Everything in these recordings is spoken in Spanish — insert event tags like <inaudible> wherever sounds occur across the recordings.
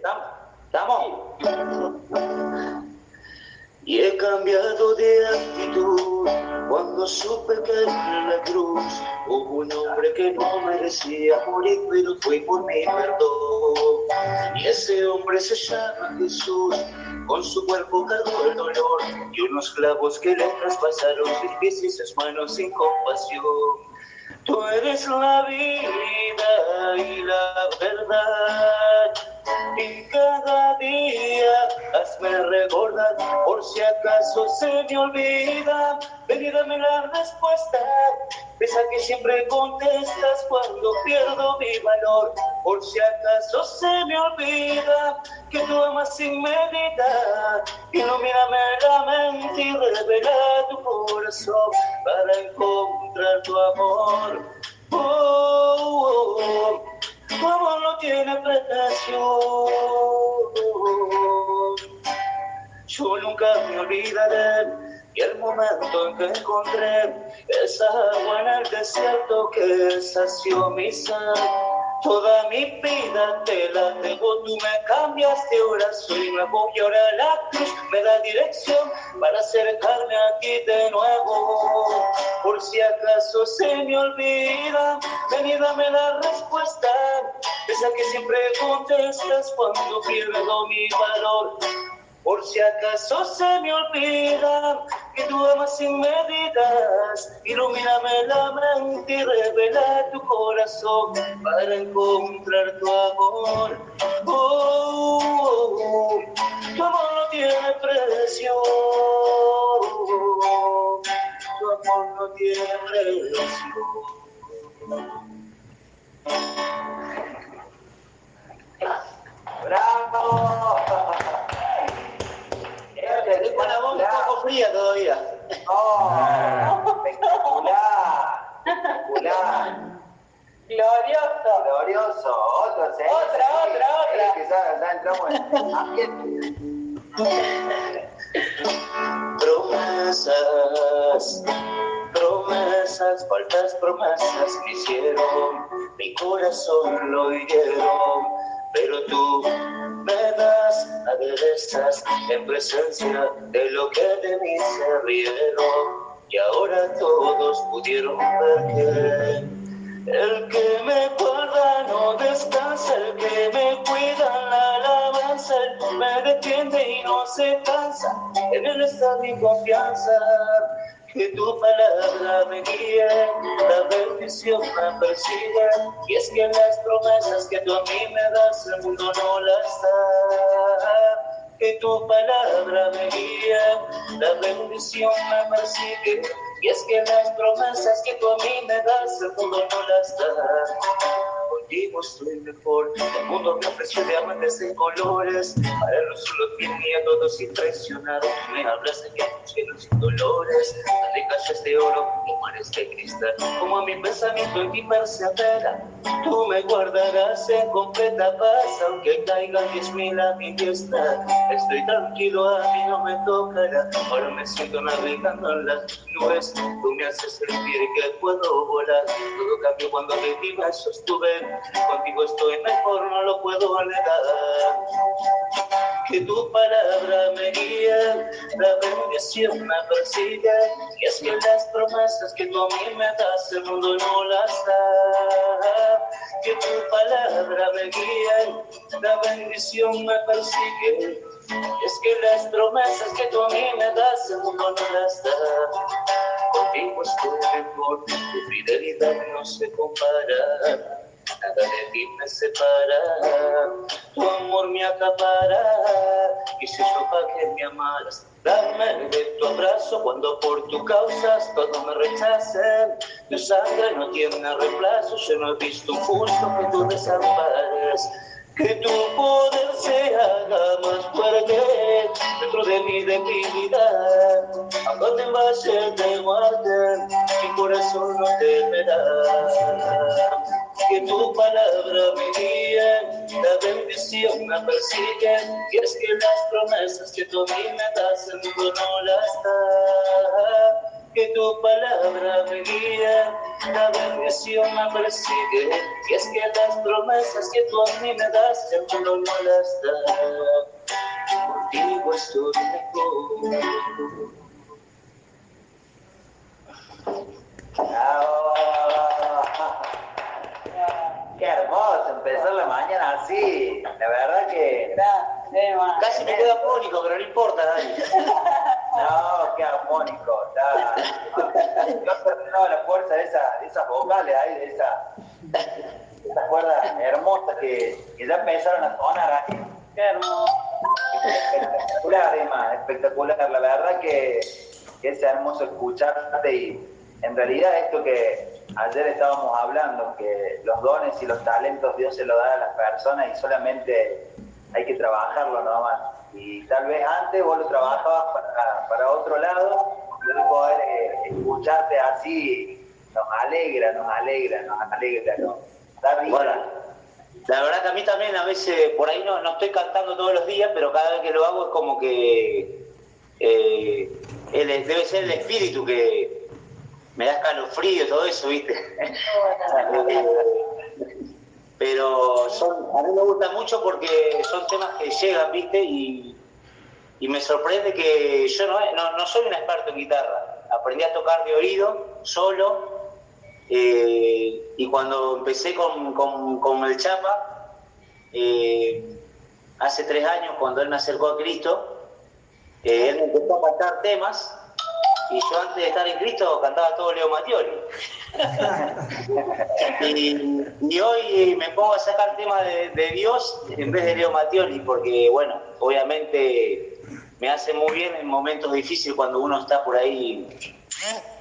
¿Estamos? Y he cambiado de actitud cuando supe que en la cruz hubo un hombre que no merecía morir, pero fue por mi perdón. Y ese hombre se llama Jesús, con su cuerpo cargó el dolor y unos clavos que le traspasaron y sus manos sin compasión. Tú eres la vida y la verdad. Y cada día. Hazme recordar, por si acaso se me olvida, ven dame la respuesta, esa que siempre contestas cuando pierdo mi valor, por si acaso se me olvida, que tú amas sin medida, ilumíname la mente y revela tu corazón para encontrar tu amor. Oh, oh, oh. Amor no tiene precio. Yo nunca me olvidaré y el momento en que encontré esa agua en el desierto que sació mi sed. Toda mi vida te la debo, tú me cambiaste, ahora soy nuevo y ahora la cruz me da dirección para acercarme a ti de nuevo. Por si acaso se me olvida, ven y dame la respuesta, esa que siempre contestas cuando pierdo mi valor. Por si acaso se me olvida que tú amas sin medidas, ilumíname la mente y revela tu corazón para encontrar tu amor. Oh, tu amor no tiene precio. Tu amor no tiene precio. ¡Bravo! Con la voz un poco fría todavía. ¡Oh! ¡Espectacular! ¡Espectacular! Glorioso. Glorioso. Otro. Otra, otra, otra. Es que ya, ya entramos en ambiente. Promesas, promesas, faltas promesas que hicieron, mi corazón lo hirieron, pero tú me das aderezas en presencia de lo que de mí se rieron, y ahora todos pudieron ver que el que me guarda no descansa, el que me cuida la alabanza, el me defiende y no se cansa, en él está mi confianza. Que tu palabra me guíe, la bendición me persigue, y es que las promesas que tú a mí me das, el mundo no las da que tu palabra me guíe, la bendición me persigue, y es que las promesas que tú a mí me das, el mundo no las da. Contigo estoy mejor, el mundo me ofreció diamantes de colores, para él solo tenía todos impresionados, me hablas de que cielo sin dolores, de calles de oro y mares de cristal, como a mi pensamiento y mi persevera, tú me guardarás en completa paz, aunque caigan diez mil a mi diestra, estoy tranquilo, a mí no me tocará, ahora me siento navegando en las nubes, tú me haces sentir que puedo volar, todo cambió cuando de ti me sostuve, contigo estoy mejor, no lo puedo negar. Que tu palabra me guíe, la bendición me persigue, y es que las promesas que tú a mí me das, el mundo no las da. Que tu palabra me guíe, la bendición me persigue, es que las promesas que tú a mí me das, el mundo no las da. Contigo estoy mejor, tu fidelidad no se compara nada de ti me separa, tu amor me acapara, y si yo que me amaras, dame de tu abrazo cuando por tu causas todo me rechacen, tu sangre no tiene reemplazo, yo no he visto un justo que tú desampares. Que tu poder se haga más fuerte dentro de mi debilidad. Aunque en valle de muerte, mi corazón no temerá. Que tu palabra me guíe, la bendición me persigue. Y es que las promesas que tú a mí me das, el mundo no las da. Que tu palabra me guía, la bendición me persigue, y es que las promesas que tú a mí me das, mundo no da. Contigo estoy mejor. Bravo. Qué hermoso empezar la mañana así. La verdad que. Casi me quedo afónico, pero no importa, Dani. <laughs> No, qué armónico. Está. Yo he perdido la fuerza de, esa, de esas vocales ahí, de esa, esas cuerdas hermosas que, que ya empezaron a sonar ahí. Qué hermoso. Espectacular, Emma, espectacular. La verdad que, que es hermoso escucharte y en realidad esto que ayer estábamos hablando, que los dones y los talentos Dios se lo da a las personas y solamente hay que trabajarlo nomás. Y tal vez antes vos lo trabajabas para, para otro lado, y poder eh, escucharte así nos alegra, nos alegra, nos alegra, ¿no? Risa. Bueno, la verdad que a mí también a veces, por ahí no, no estoy cantando todos los días, pero cada vez que lo hago es como que eh, el- debe ser el espíritu que me da escalofrío, todo eso, ¿viste? <laughs> pero son, a mí me gusta mucho porque son temas que llegan, ¿viste? Y, y me sorprende que yo no, no, no soy un experto en guitarra. Aprendí a tocar de oído, solo, eh, y cuando empecé con, con, con el Chapa, eh, hace tres años, cuando él me acercó a Cristo, eh, él me empezó a cantar temas y yo antes de estar en Cristo cantaba todo Leo Mattioli. <laughs> y, y hoy me pongo a sacar temas de, de Dios en vez de Leo Mattioli, porque bueno, obviamente me hace muy bien en momentos difíciles cuando uno está por ahí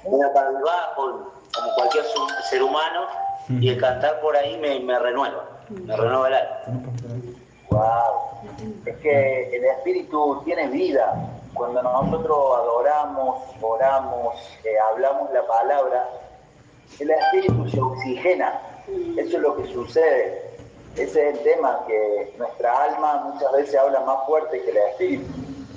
medio cabizbajo, como cualquier ser humano, y el cantar por ahí me, me renueva, me renueva el alma. Wow. Es que el espíritu tiene vida. Cuando nosotros adoramos, oramos, eh, hablamos la palabra, el espíritu se oxigena. Eso es lo que sucede. Ese es el tema, que nuestra alma muchas veces habla más fuerte que el espíritu.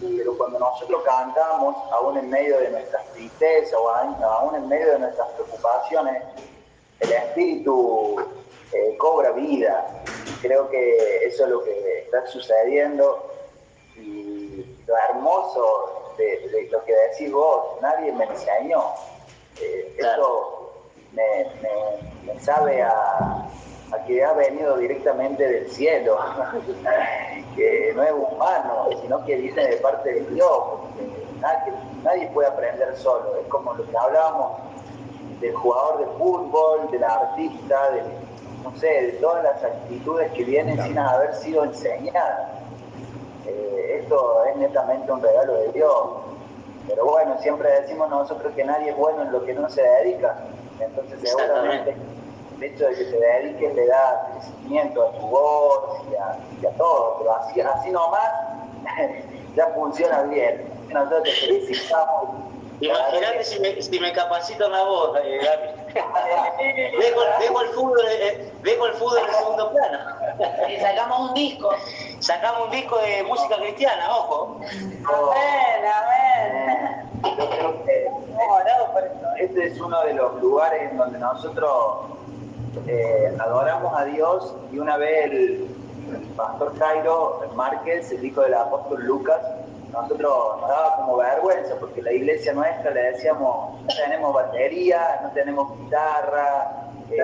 Pero cuando nosotros cantamos, aún en medio de nuestras tristezas o aún en medio de nuestras preocupaciones, el espíritu eh, cobra vida. Creo que eso es lo que está sucediendo y lo hermoso de, de lo que decís vos, nadie me enseñó. Eh, Claro. Esto me, me- me sabe a, a que ha venido directamente del cielo, <laughs> que no es humano, sino que viene de parte de Dios. Nadie, nadie puede aprender solo, es como lo que hablábamos del jugador de fútbol, del artista, de, no sé, de todas las actitudes que vienen sin haber sido enseñadas. Eh, esto es netamente un regalo de Dios. Pero bueno, siempre decimos nosotros que nadie es bueno en lo que no se dedica. Entonces seguramente el hecho de que te dediques le da crecimiento a tu voz y a, y a todo. Pero así, así nomás <laughs> ya funciona bien. Nosotros te felicitamos. Imagínate si me, si me capacito en la voz, eh, Gaby. <laughs> Dejo, dejo el fútbol, eh, dejo el fútbol en segundo plano. Y sacamos un disco. Sacamos un disco de música cristiana, ojo. Amén, amén. Este es uno de los lugares en donde nosotros eh, adoramos a Dios y una vez el, el pastor Jairo Márquez, el hijo del apóstol Lucas, nosotros nos daba como vergüenza porque la iglesia nuestra le decíamos, no tenemos batería, no tenemos guitarra, eh,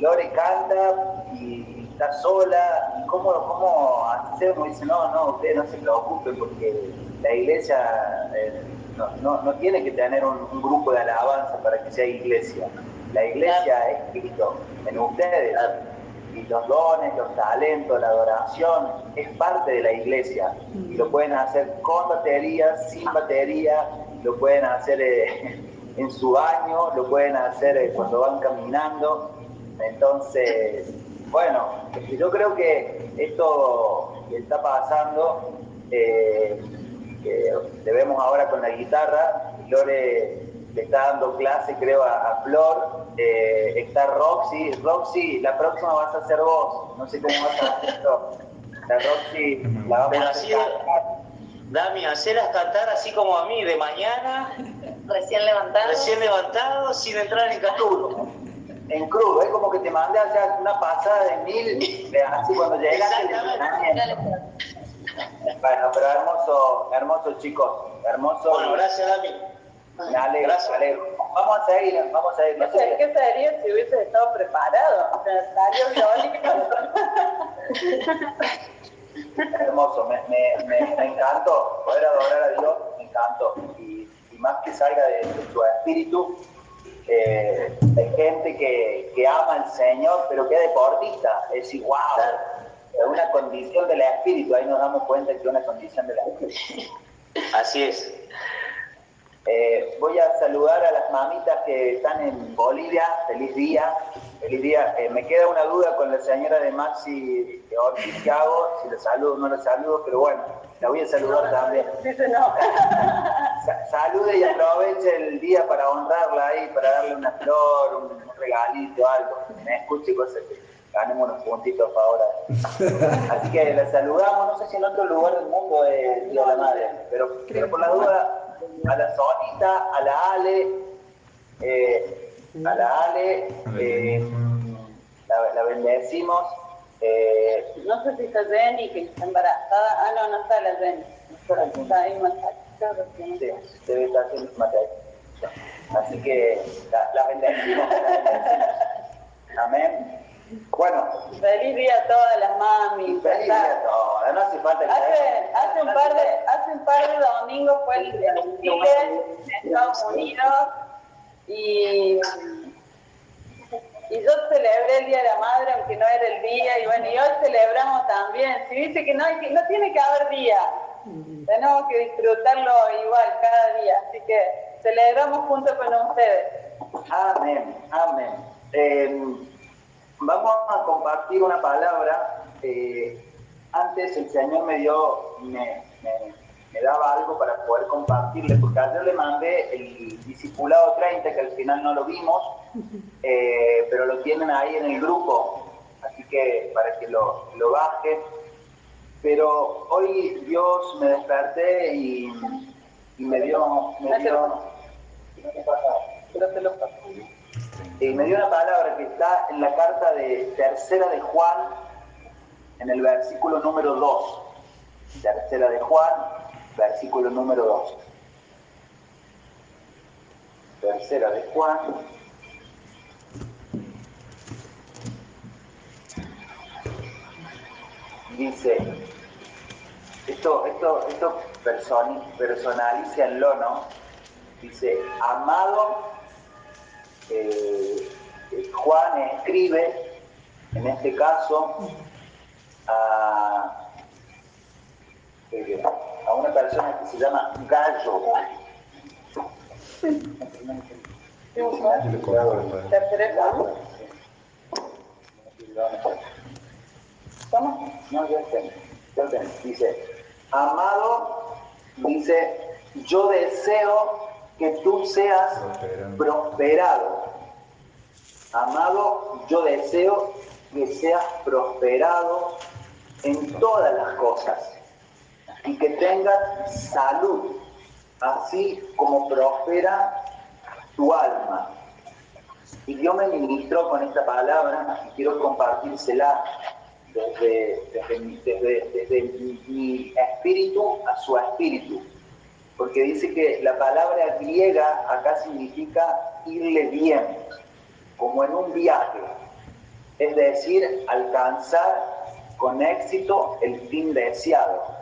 Lore canta y está sola, ¿y ¿cómo, cómo hacemos? Y dice, no, no, ustedes no se preocupen porque la iglesia eh, no, no, no tiene que tener un, un grupo de alabanza para que sea iglesia. La iglesia es Cristo en ustedes. Y los dones, los talentos, la adoración es parte de la iglesia. Y lo pueden hacer con batería, sin batería, lo pueden hacer eh, <laughs> en su baño, lo pueden hacer eh, cuando van caminando. Entonces, bueno, yo creo que esto que está pasando, eh, que debemos ahora con la guitarra, Lore le está dando clase creo a, a Flor, eh, está Roxy, Roxy, la próxima vas a ser vos, no sé cómo vas a hacer esto. La Roxy la vamos Pero a así, hacer. Dami, hacerlas cantar así como a mí, de mañana, Recién levantado. recién levantado, sin entrar en crudo. En crudo, es como que te mandé a hacer una pasada de mil, así cuando llegas. Bueno, pero hermoso, hermoso chicos, hermoso. Bueno, gracias, Dami. Me alegro, Gracias. me alegro. Vamos a seguir, vamos a ir. No sé, ¿qué sería si hubieses estado preparado? O sea, salió hermoso, me, me, me, me encantó poder adorar a Dios, me encantó. Y, y más que salga de, de tu espíritu, eh, de gente que, que ama al Señor, pero que es deportista, es wow, es una condición del espíritu, ahí nos damos cuenta que es una condición del espíritu. Así es. Eh, voy a saludar a las mamitas que están en Bolivia. Feliz día. Feliz día. Eh, me queda una duda con la señora de Maxi Ortiz que hago, si la saludo o no la saludo, pero bueno, la voy a saludar también. Dice no. <laughs> Sa- salude y aproveche el día para honrarla ahí, para darle una flor, un, regalito, algo. Que me escuche cosas que ganemos unos puntitos a favor. <laughs> Así que la saludamos, no sé si en otro lugar del mundo es Día de la Madre, pero, pero por la duda, a la Sonita, a la Ale, eh, a la Ale, eh, la, la bendecimos. Eh, No sé si está Jenny, que está embarazada. Ah, no, no está la Jenny. Está ahí que sí. Debe estar haciendo material. Así que la, la bendecimos. Amén. Bueno, Feliz día a todas las mamis. feliz día a todos. No hace falta que Hace, hace, un par de, hace un par de domingos fue el desfile en Estados Unidos y, y yo celebré el Día de la Madre, aunque no era el día, y bueno, y hoy celebramos también. Si dice que no, hay que- no tiene que haber día, tenemos que disfrutarlo igual cada día, así que celebramos junto con ustedes. Amén, amén. Eh, vamos a compartir una palabra. eh, antes el Señor me dio, me, me- me daba algo para poder compartirle, porque ayer le mandé el discipulado 30, que al final no lo vimos, eh, pero lo tienen ahí en el grupo, así que para que lo, lo bajen. Pero hoy Dios me desperté y, y me dio... Me dio y me dio una palabra que está en la carta de tercera de Juan, en el versículo número 2. Tercera de Juan, versículo número 2. Tercera de Juan. Dice, esto, esto, esto personi- personalícenlo, ¿no? Dice, amado eh, eh, Juan escribe, en este caso, a, eh, a una persona que se llama Gallo. No, ya tengo, ya tengo. Dice, amado, dice, yo deseo que tú seas Prosperado. prosperado. Amado, yo deseo que seas prosperado en todas las cosas y que tengas salud, así como prospera tu alma. Y Dios me ministró con esta palabra y quiero compartírsela desde, desde, mi- desde- mi, mi espíritu a su espíritu. Porque dice que la palabra griega acá significa irle bien, como en un viaje. Es decir, alcanzar con éxito el fin deseado.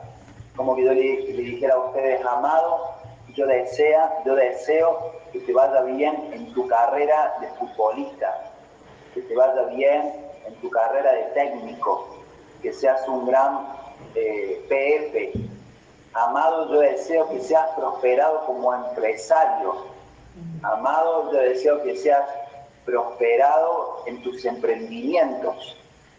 Como que yo le, dijera a ustedes, amado, yo, desea, yo deseo que te vaya bien en tu carrera de futbolista, que te vaya bien en tu carrera de técnico, que seas un gran eh, PF. Amado, yo deseo que seas prosperado como empresario. Amado, yo deseo que seas prosperado en tus emprendimientos.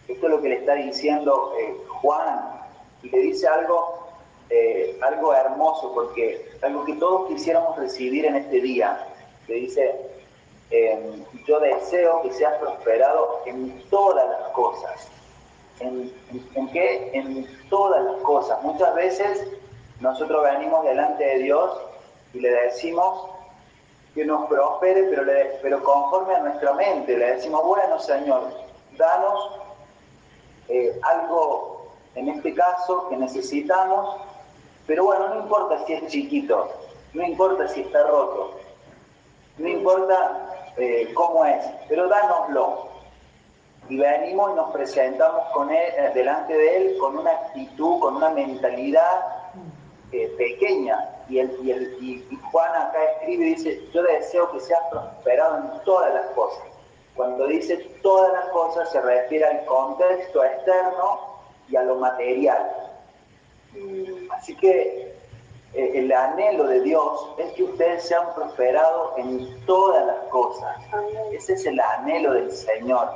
Esto es lo que le está diciendo eh, Juan. Y le dice algo, eh, algo hermoso, porque algo que todos quisiéramos recibir en este día. Le dice, eh, yo deseo que seas prosperado en todas las cosas. ¿En, en qué? En todas las cosas. Muchas veces nosotros venimos delante de Dios y le decimos, que nos prospere, pero, pero conforme a nuestra mente. Le decimos, bueno Señor, danos eh, algo, en este caso, que necesitamos, pero bueno, no importa si es chiquito, no importa si está roto, no importa eh, cómo es, pero dánoslo. Y venimos y nos presentamos con él, eh, delante de Él con una actitud, con una mentalidad pequeña, y, el, y, el, y, Juan acá escribe y dice, yo deseo que seas prosperado en todas las cosas. Cuando dice todas las cosas se refiere al contexto externo y a lo material. Así que eh, el anhelo de Dios es que ustedes sean prosperados en todas las cosas. Ese es el anhelo del Señor,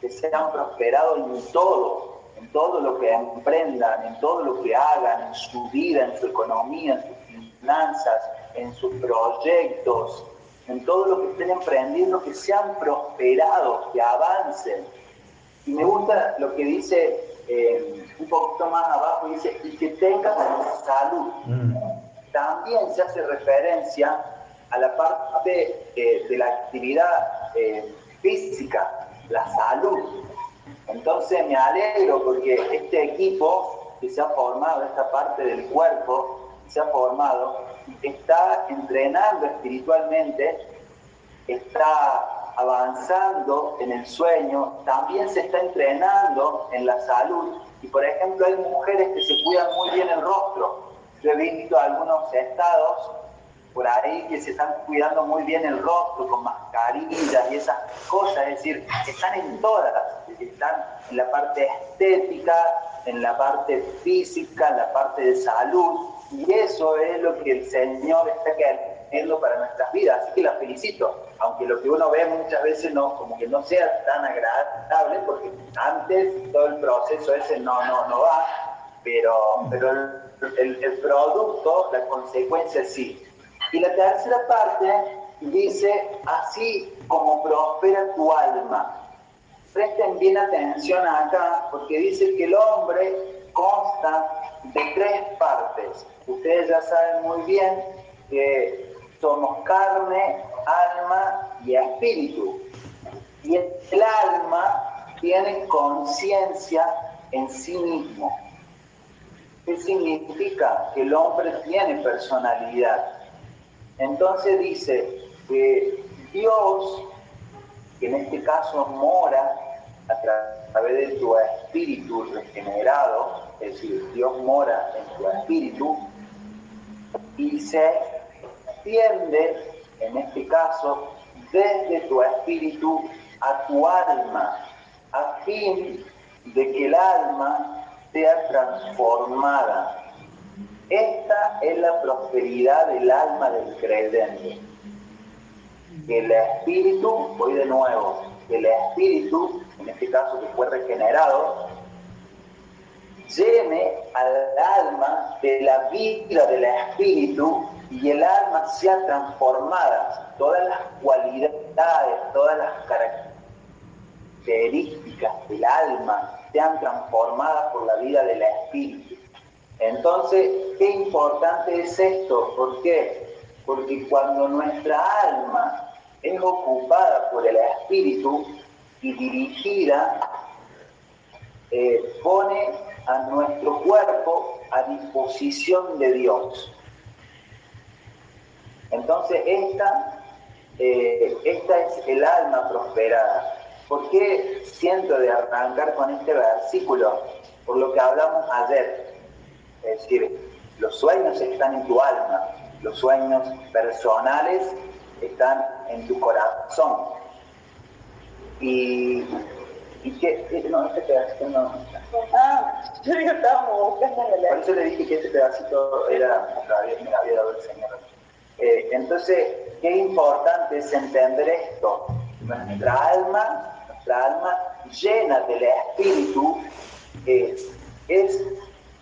que sean prosperados en todo, en todo lo que emprendan, en todo lo que hagan, en su vida, en su economía, en su finanzas, en sus proyectos, en todo lo que estén emprendiendo, que sean prosperados, que avancen. Y me gusta lo que dice eh, un poquito más abajo, dice, y que tengan salud. Mm. También se hace referencia a la parte eh, de la actividad eh, física, la salud. Entonces me alegro porque este equipo que se ha formado, esta parte del cuerpo, se ha formado, está entrenando espiritualmente, está avanzando en el sueño, también se está entrenando en la salud. Y por ejemplo, hay mujeres que se cuidan muy bien el rostro. Yo he visto algunos estados por ahí que se están cuidando muy bien el rostro con mascarillas y esas cosas, es decir, están en todas, están en la parte estética, en la parte física, en la parte de salud, y eso es lo que el Señor está queriendo para nuestras vidas. Así que la felicito, aunque lo que uno ve muchas veces no, como que no sea tan agradable, porque antes todo el proceso ese no, no, no va, pero, pero el, producto, la consecuencia sí. Y la tercera parte dice, así como prospera tu alma. Presten bien atención acá, porque dice que el hombre consta de tres partes. Ustedes ya saben muy bien que somos carne, alma y espíritu. Y el alma tiene conciencia en sí mismo. ¿Qué significa? Que el hombre tiene personalidad. Entonces dice que Dios, que en este caso mora a través de tu espíritu regenerado, es decir, Dios mora en tu espíritu y se extiende, en este caso, desde tu espíritu a tu alma, a fin de que el alma sea transformada. Esta es la prosperidad del alma del creyente. Que el espíritu, voy de nuevo, que el espíritu, en este caso que fue regenerado, llene al alma de la vida del espíritu y el alma sea transformada. Todas las cualidades, todas las características del alma sean transformadas por la vida del espíritu. Entonces, qué importante es esto. ¿Por qué? Porque cuando nuestra alma es ocupada por el espíritu y dirigida, eh, pone a nuestro cuerpo a disposición de Dios. Entonces esta, eh, esta es el alma prosperada. ¿Por qué siento de arrancar con este versículo? Por lo que hablamos ayer. Es decir, los sueños están en tu alma, los sueños personales están en tu corazón. Y, y que, no, este pedacito no, Ah, yo digo, estábamos buscando el Por eso le dije que este pedacito era, me había dado el Señor. Eh, entonces, qué importante es entender esto. Nuestra alma, nuestra alma llena del Espíritu, eh, es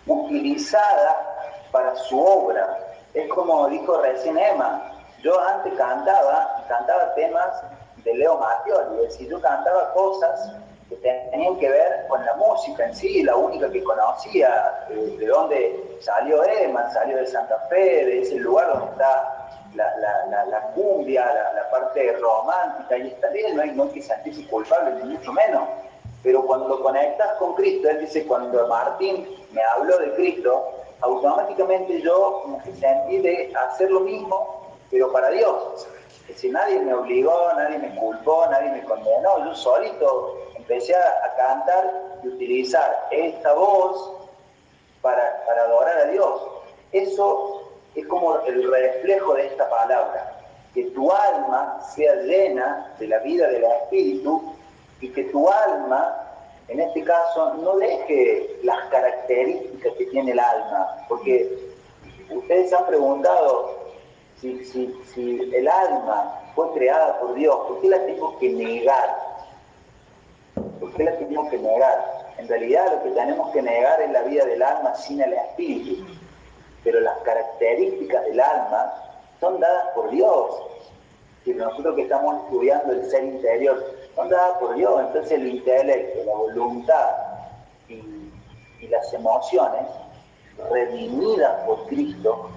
utilizada para su obra. Es como dijo recién Emma, yo antes cantaba, cantaba temas de Leo Mattioli, es decir, yo cantaba cosas que tenían que ver con la música en sí, la única que conocía, de, dónde salió Emma, salió de Santa Fe, de ese lugar donde está la, la, la, cumbia, la, parte romántica, y está bien, no hay, no hay que sentirse culpable, ni mucho menos. Pero cuando conectas con Cristo, él dice, cuando Martín me habló de Cristo, automáticamente yo como que sentí de hacer lo mismo, pero para Dios. Es decir, nadie me obligó, nadie me culpó, nadie me condenó, yo solito empecé a, cantar y utilizar esta voz para, para adorar a Dios. Eso es como el reflejo de esta palabra, que tu alma sea llena de la vida del Espíritu y que tu alma, en este caso, no deje las características que tiene el alma, porque ustedes han preguntado si, si el alma fue creada por Dios, ¿por qué la tengo que negar? ¿Por qué la tenemos que negar? En realidad lo que tenemos que negar es la vida del alma sin el espíritu pero las características del alma son dadas por Dios. Si nosotros que estamos estudiando el ser interior, son dadas por Dios. Entonces el intelecto, la voluntad y, las emociones redimidas por Cristo,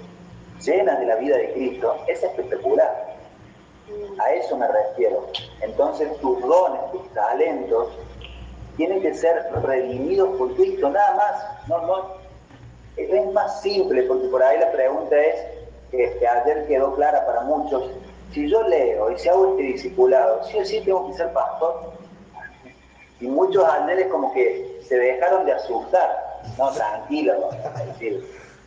llenas de la vida de Cristo, es espectacular. A eso me refiero. Entonces tus dones, tus talentos, tienen que ser redimidos por Cristo, nada más. No, no, es más simple, porque por ahí la pregunta es, que ayer quedó clara para muchos, si yo leo y si hago este discipulado, sí o sí tengo que ser pastor. Y muchos ayeres como que se dejaron de asustar. No, tranquilo,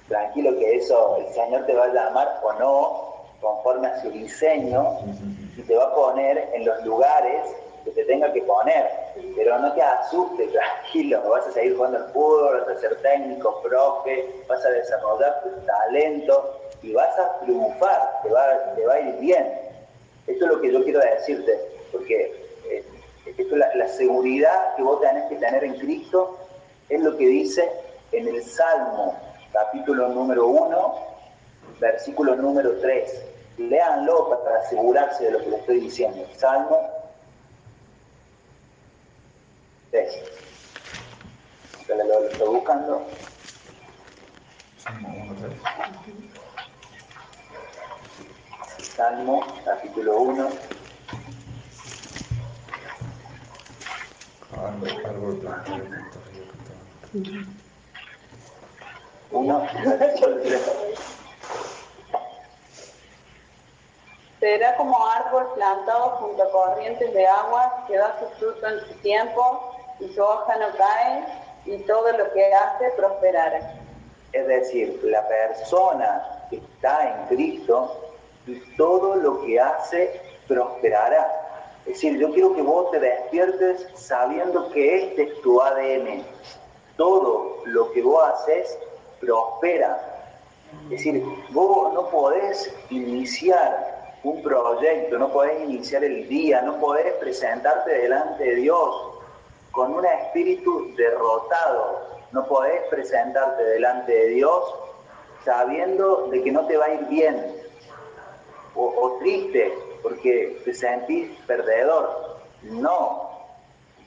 tranquilo que eso el Señor te va a llamar o no, conforme a su diseño, y te va a poner en los lugares que te tenga que poner, pero no te asustes, tranquilo, vas a seguir jugando al fútbol, vas a ser técnico, profe, vas a desarrollar tu talento y vas a triunfar, te va, te va a ir bien. Esto es lo que yo quiero decirte, porque eh, esto, la, la seguridad que vos tenés que tener en Cristo es lo que dice en el Salmo, capítulo número 1, versículo número 3. Léanlo para asegurarse de lo que le estoy diciendo. Salmo corrientes de agua que da su fruto en su tiempo y su hoja no cae, y todo lo que hace prosperará. Es decir, la persona que está en Cristo y todo lo que hace prosperará. Es decir, yo quiero que vos te despiertes sabiendo que este es tu ADN. Todo lo que vos haces prospera. Es decir, vos no podés iniciar un proyecto, no podés iniciar el día, no podés presentarte delante de Dios con un espíritu derrotado. No podés presentarte delante de Dios sabiendo de que no te va a ir bien o, triste porque te sentís perdedor. No,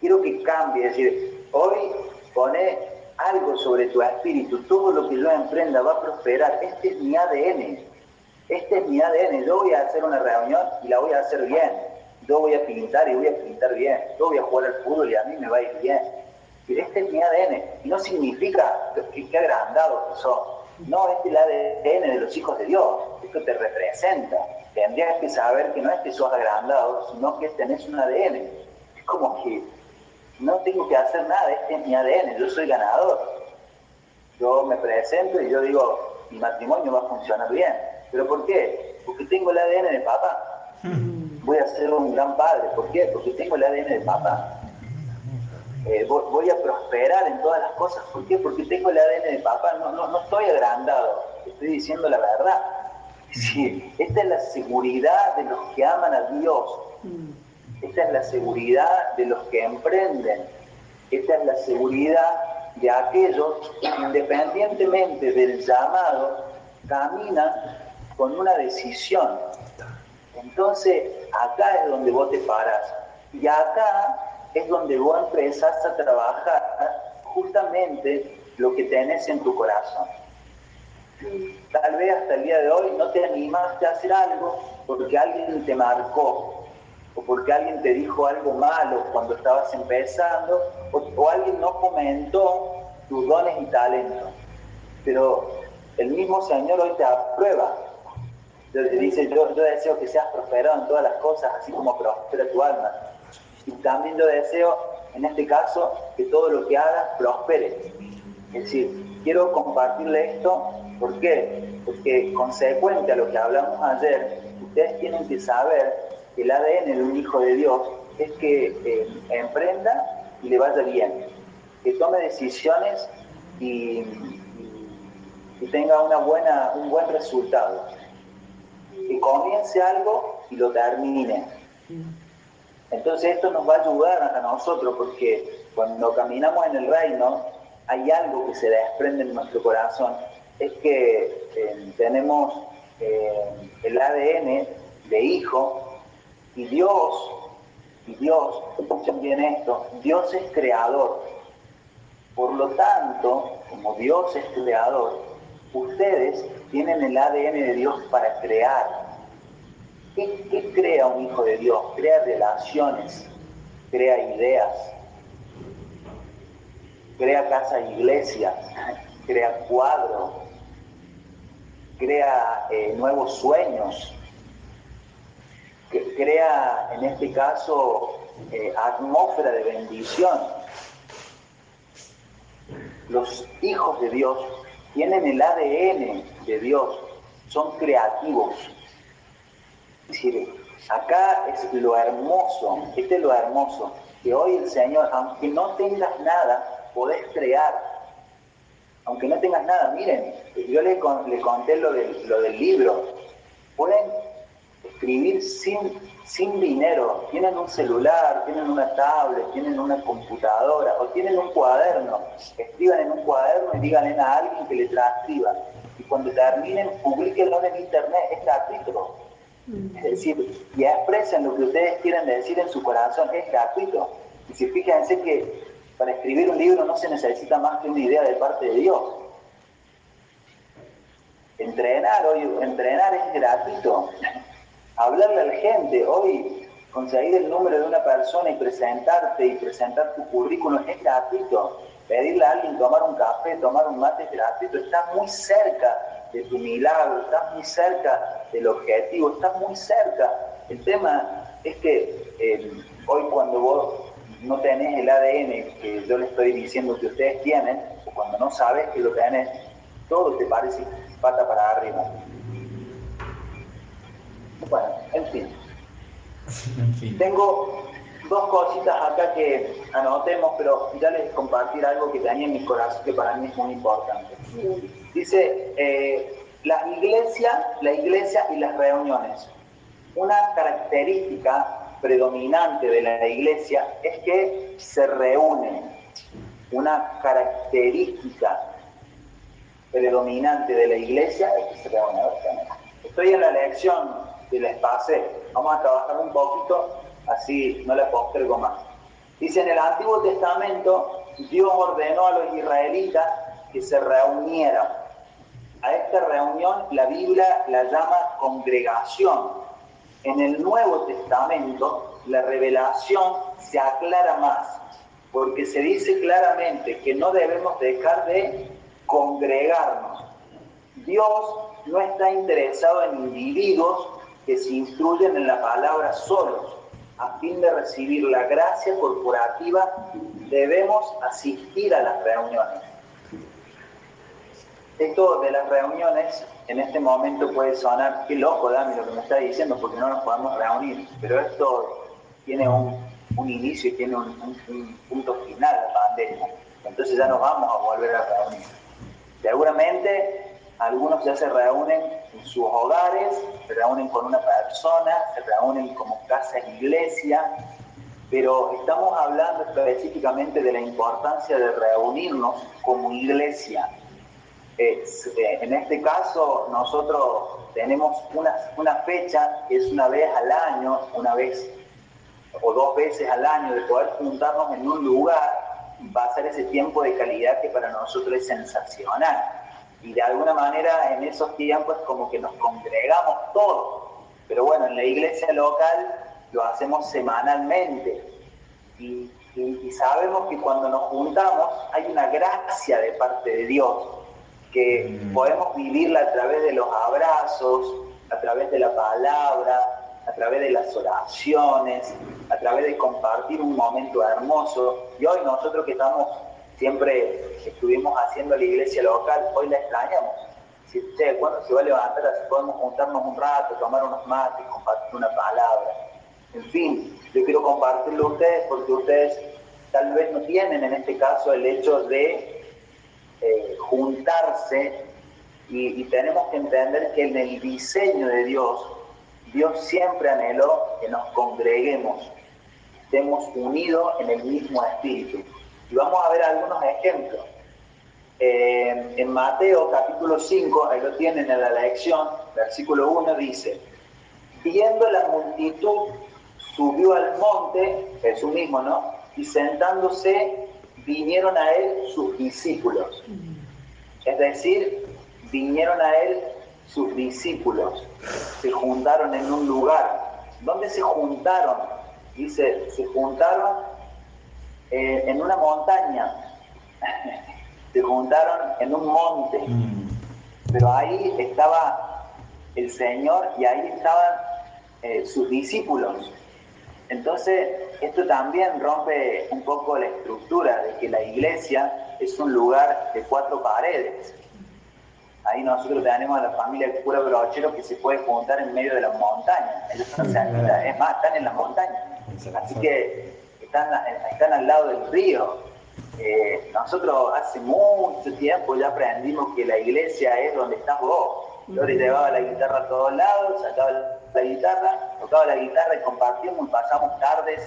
quiero que cambie, es decir, hoy pone algo sobre tu espíritu, todo lo que yo emprenda va a prosperar, este es mi ADN, este es mi ADN, yo voy a hacer una reunión y la voy a hacer bien, yo voy a pintar y voy a pintar bien, yo voy a jugar al fútbol y a mí me va a ir bien. Y este es mi ADN. Y no significa que, agrandado que. No, este es el ADN de los hijos de Dios. Esto te representa. Tendrías que saber que no es que sos agrandado, sino que tenés un ADN. Es como que no tengo que hacer nada, este es mi ADN, yo soy ganador. Yo me presento y yo digo, mi matrimonio va a funcionar bien. ¿Pero por qué? Porque tengo el ADN de papá voy a ser un gran padre. ¿Por qué? Porque tengo el ADN de papá. Eh, voy, a prosperar en todas las cosas. ¿Por qué? Porque tengo el ADN de papá. No, no, no estoy agrandado, estoy diciendo la verdad. Sí, esta es la seguridad de los que aman a Dios. Esta es la seguridad de los que emprenden. Esta es la seguridad de aquellos que independientemente del llamado caminan con una decisión entonces, acá es donde vos te paras. Y acá es donde vos empezás a trabajar justamente lo que tenés en tu corazón. Tal vez hasta el día de hoy no te animaste a hacer algo porque alguien te marcó o porque alguien te dijo algo malo cuando estabas empezando o, alguien no comentó tus dones y talentos. Pero el mismo Señor hoy te aprueba. Dice, yo, deseo que seas prosperado en todas las cosas, así como prospera tu alma. Y también yo deseo, en este caso, que todo lo que hagas prospere. Es decir, quiero compartirle esto ¿Por qué? Porque consecuente a lo que hablamos ayer, ustedes tienen que saber que el ADN de un hijo de Dios es que eh, emprenda y le vaya bien, que tome decisiones y, tenga una buena, un buen resultado, que comience algo y lo termine. Entonces esto nos va a ayudar a nosotros porque cuando caminamos en el reino hay algo que se desprende en nuestro corazón es que eh, tenemos eh, el ADN de hijo y Dios, y Dios, escuchen bien esto, Dios es creador. Por lo tanto, como Dios es creador, ustedes tienen el ADN de Dios para crear. ¿Qué, crea un hijo de Dios? Crea relaciones, crea ideas, crea casa e iglesia, <laughs> crea cuadros, crea eh, nuevos sueños, crea en este caso eh, atmósfera de bendición. Los hijos de Dios tienen el ADN de Dios, son creativos. Es decir, acá es lo hermoso, este es lo hermoso, que hoy el Señor, aunque no tengas nada, podés crear aunque no tengas nada, miren, yo les, conté lo del, lo del libro, pueden escribir sin, sin dinero, tienen un celular, tienen una tablet, tienen una computadora o tienen un cuaderno, escriban en un cuaderno y díganle a alguien que le transcriba. Y cuando terminen, publiquenlo en internet, es gratuito. Es decir, y expresen lo que ustedes quieran decir en su corazón, es gratuito. Y si fíjense que para escribir un libro no se necesita más que una idea de parte de Dios. Entrenar hoy, entrenar es gratuito. Hablarle a la gente, hoy conseguir el número de una persona y presentarte y presentar tu currículum es gratuito. Pedirle a alguien tomar un café, tomar un mate es gratuito. Estás muy cerca de tu milagro, estás muy cerca del objetivo, estás muy cerca. El tema es que eh, hoy cuando vos no tenés el ADN que yo le estoy diciendo que ustedes tienen, o cuando no sabes que lo tenés, todo te parece pata para arriba. Bueno, <laughs> en fin. Tengo dos cositas acá que anotemos, pero ya les compartir algo que tenía en mi corazón que para mí es muy importante. Dice, eh, las iglesias, la iglesia y las reuniones. Una característica predominante de la iglesia es que se reúnen. Una característica predominante de la iglesia es que se reúnen. Estoy en la lección del espacio. Vamos a trabajar un poquito, así no la postergo más. Dice en el Antiguo Testamento, Dios ordenó a los israelitas que se reunieran. A esta reunión la Biblia la llama congregación en el Nuevo Testamento la revelación se aclara más, porque se dice claramente que no debemos dejar de congregarnos. Dios no está interesado en individuos que se instruyen en la palabra solos. A fin de recibir la gracia corporativa, debemos asistir a las reuniones. Esto de las reuniones en este momento puede sonar, qué loco Dami lo que me está diciendo, porque no nos podemos reunir, pero esto tiene un, inicio y tiene un, punto final, la pandemia. Entonces ya nos vamos a volver a reunir. Seguramente algunos ya se reúnen en sus hogares, se reúnen con una persona, se reúnen como casa e iglesia, pero estamos hablando específicamente de la importancia de reunirnos como iglesia, eh, en este caso, nosotros tenemos una, una fecha es una vez al año, una vez o dos veces al año, de poder juntarnos en un lugar, va a ser ese tiempo de calidad que para nosotros es sensacional. Y de alguna manera en esos tiempos como que nos congregamos todos. Pero bueno, en la iglesia local lo hacemos semanalmente y, sabemos que cuando nos juntamos hay una gracia de parte de Dios, que mm. podemos vivirla a través de los abrazos, a través de la palabra, a través de las oraciones, a través de compartir un momento hermoso. Y hoy nosotros que estamos siempre estuvimos haciendo la iglesia local, hoy la extrañamos. Si, che, ¿cuándo se va a levantar? Así podemos juntarnos un rato, tomar unos mates, compartir una palabra. En fin, yo quiero compartirlo a ustedes porque ustedes tal vez no tienen en este caso el hecho de eh, juntarse y, y tenemos que entender que en el diseño de Dios, Dios siempre anheló que nos congreguemos, estemos unidos en el mismo espíritu. Y vamos a ver algunos ejemplos. Eh, en Mateo capítulo 5, ahí lo tienen en la lección, versículo 1 dice, viendo la multitud, subió al monte, Jesús mismo, ¿no? Y sentándose, vinieron a él sus discípulos. Es decir, vinieron a él sus discípulos. Se juntaron en un lugar. ¿Dónde se juntaron? Dice, se juntaron eh, en una montaña, <laughs> se juntaron en un monte, mm. pero ahí estaba el Señor y ahí estaban eh, sus discípulos. Entonces, esto también rompe un poco la estructura de que la iglesia es un lugar de cuatro paredes. Ahí nosotros tenemos a la familia de cura brochero que se puede juntar en medio de las montañas. es más, están en las montañas. Así que están, al lado del río. Eh, nosotros hace mucho tiempo ya aprendimos que la iglesia es donde estás vos. Yo le llevaba la guitarra a todos lados, sacaba la guitarra, tocaba la guitarra y compartimos y pasamos tardes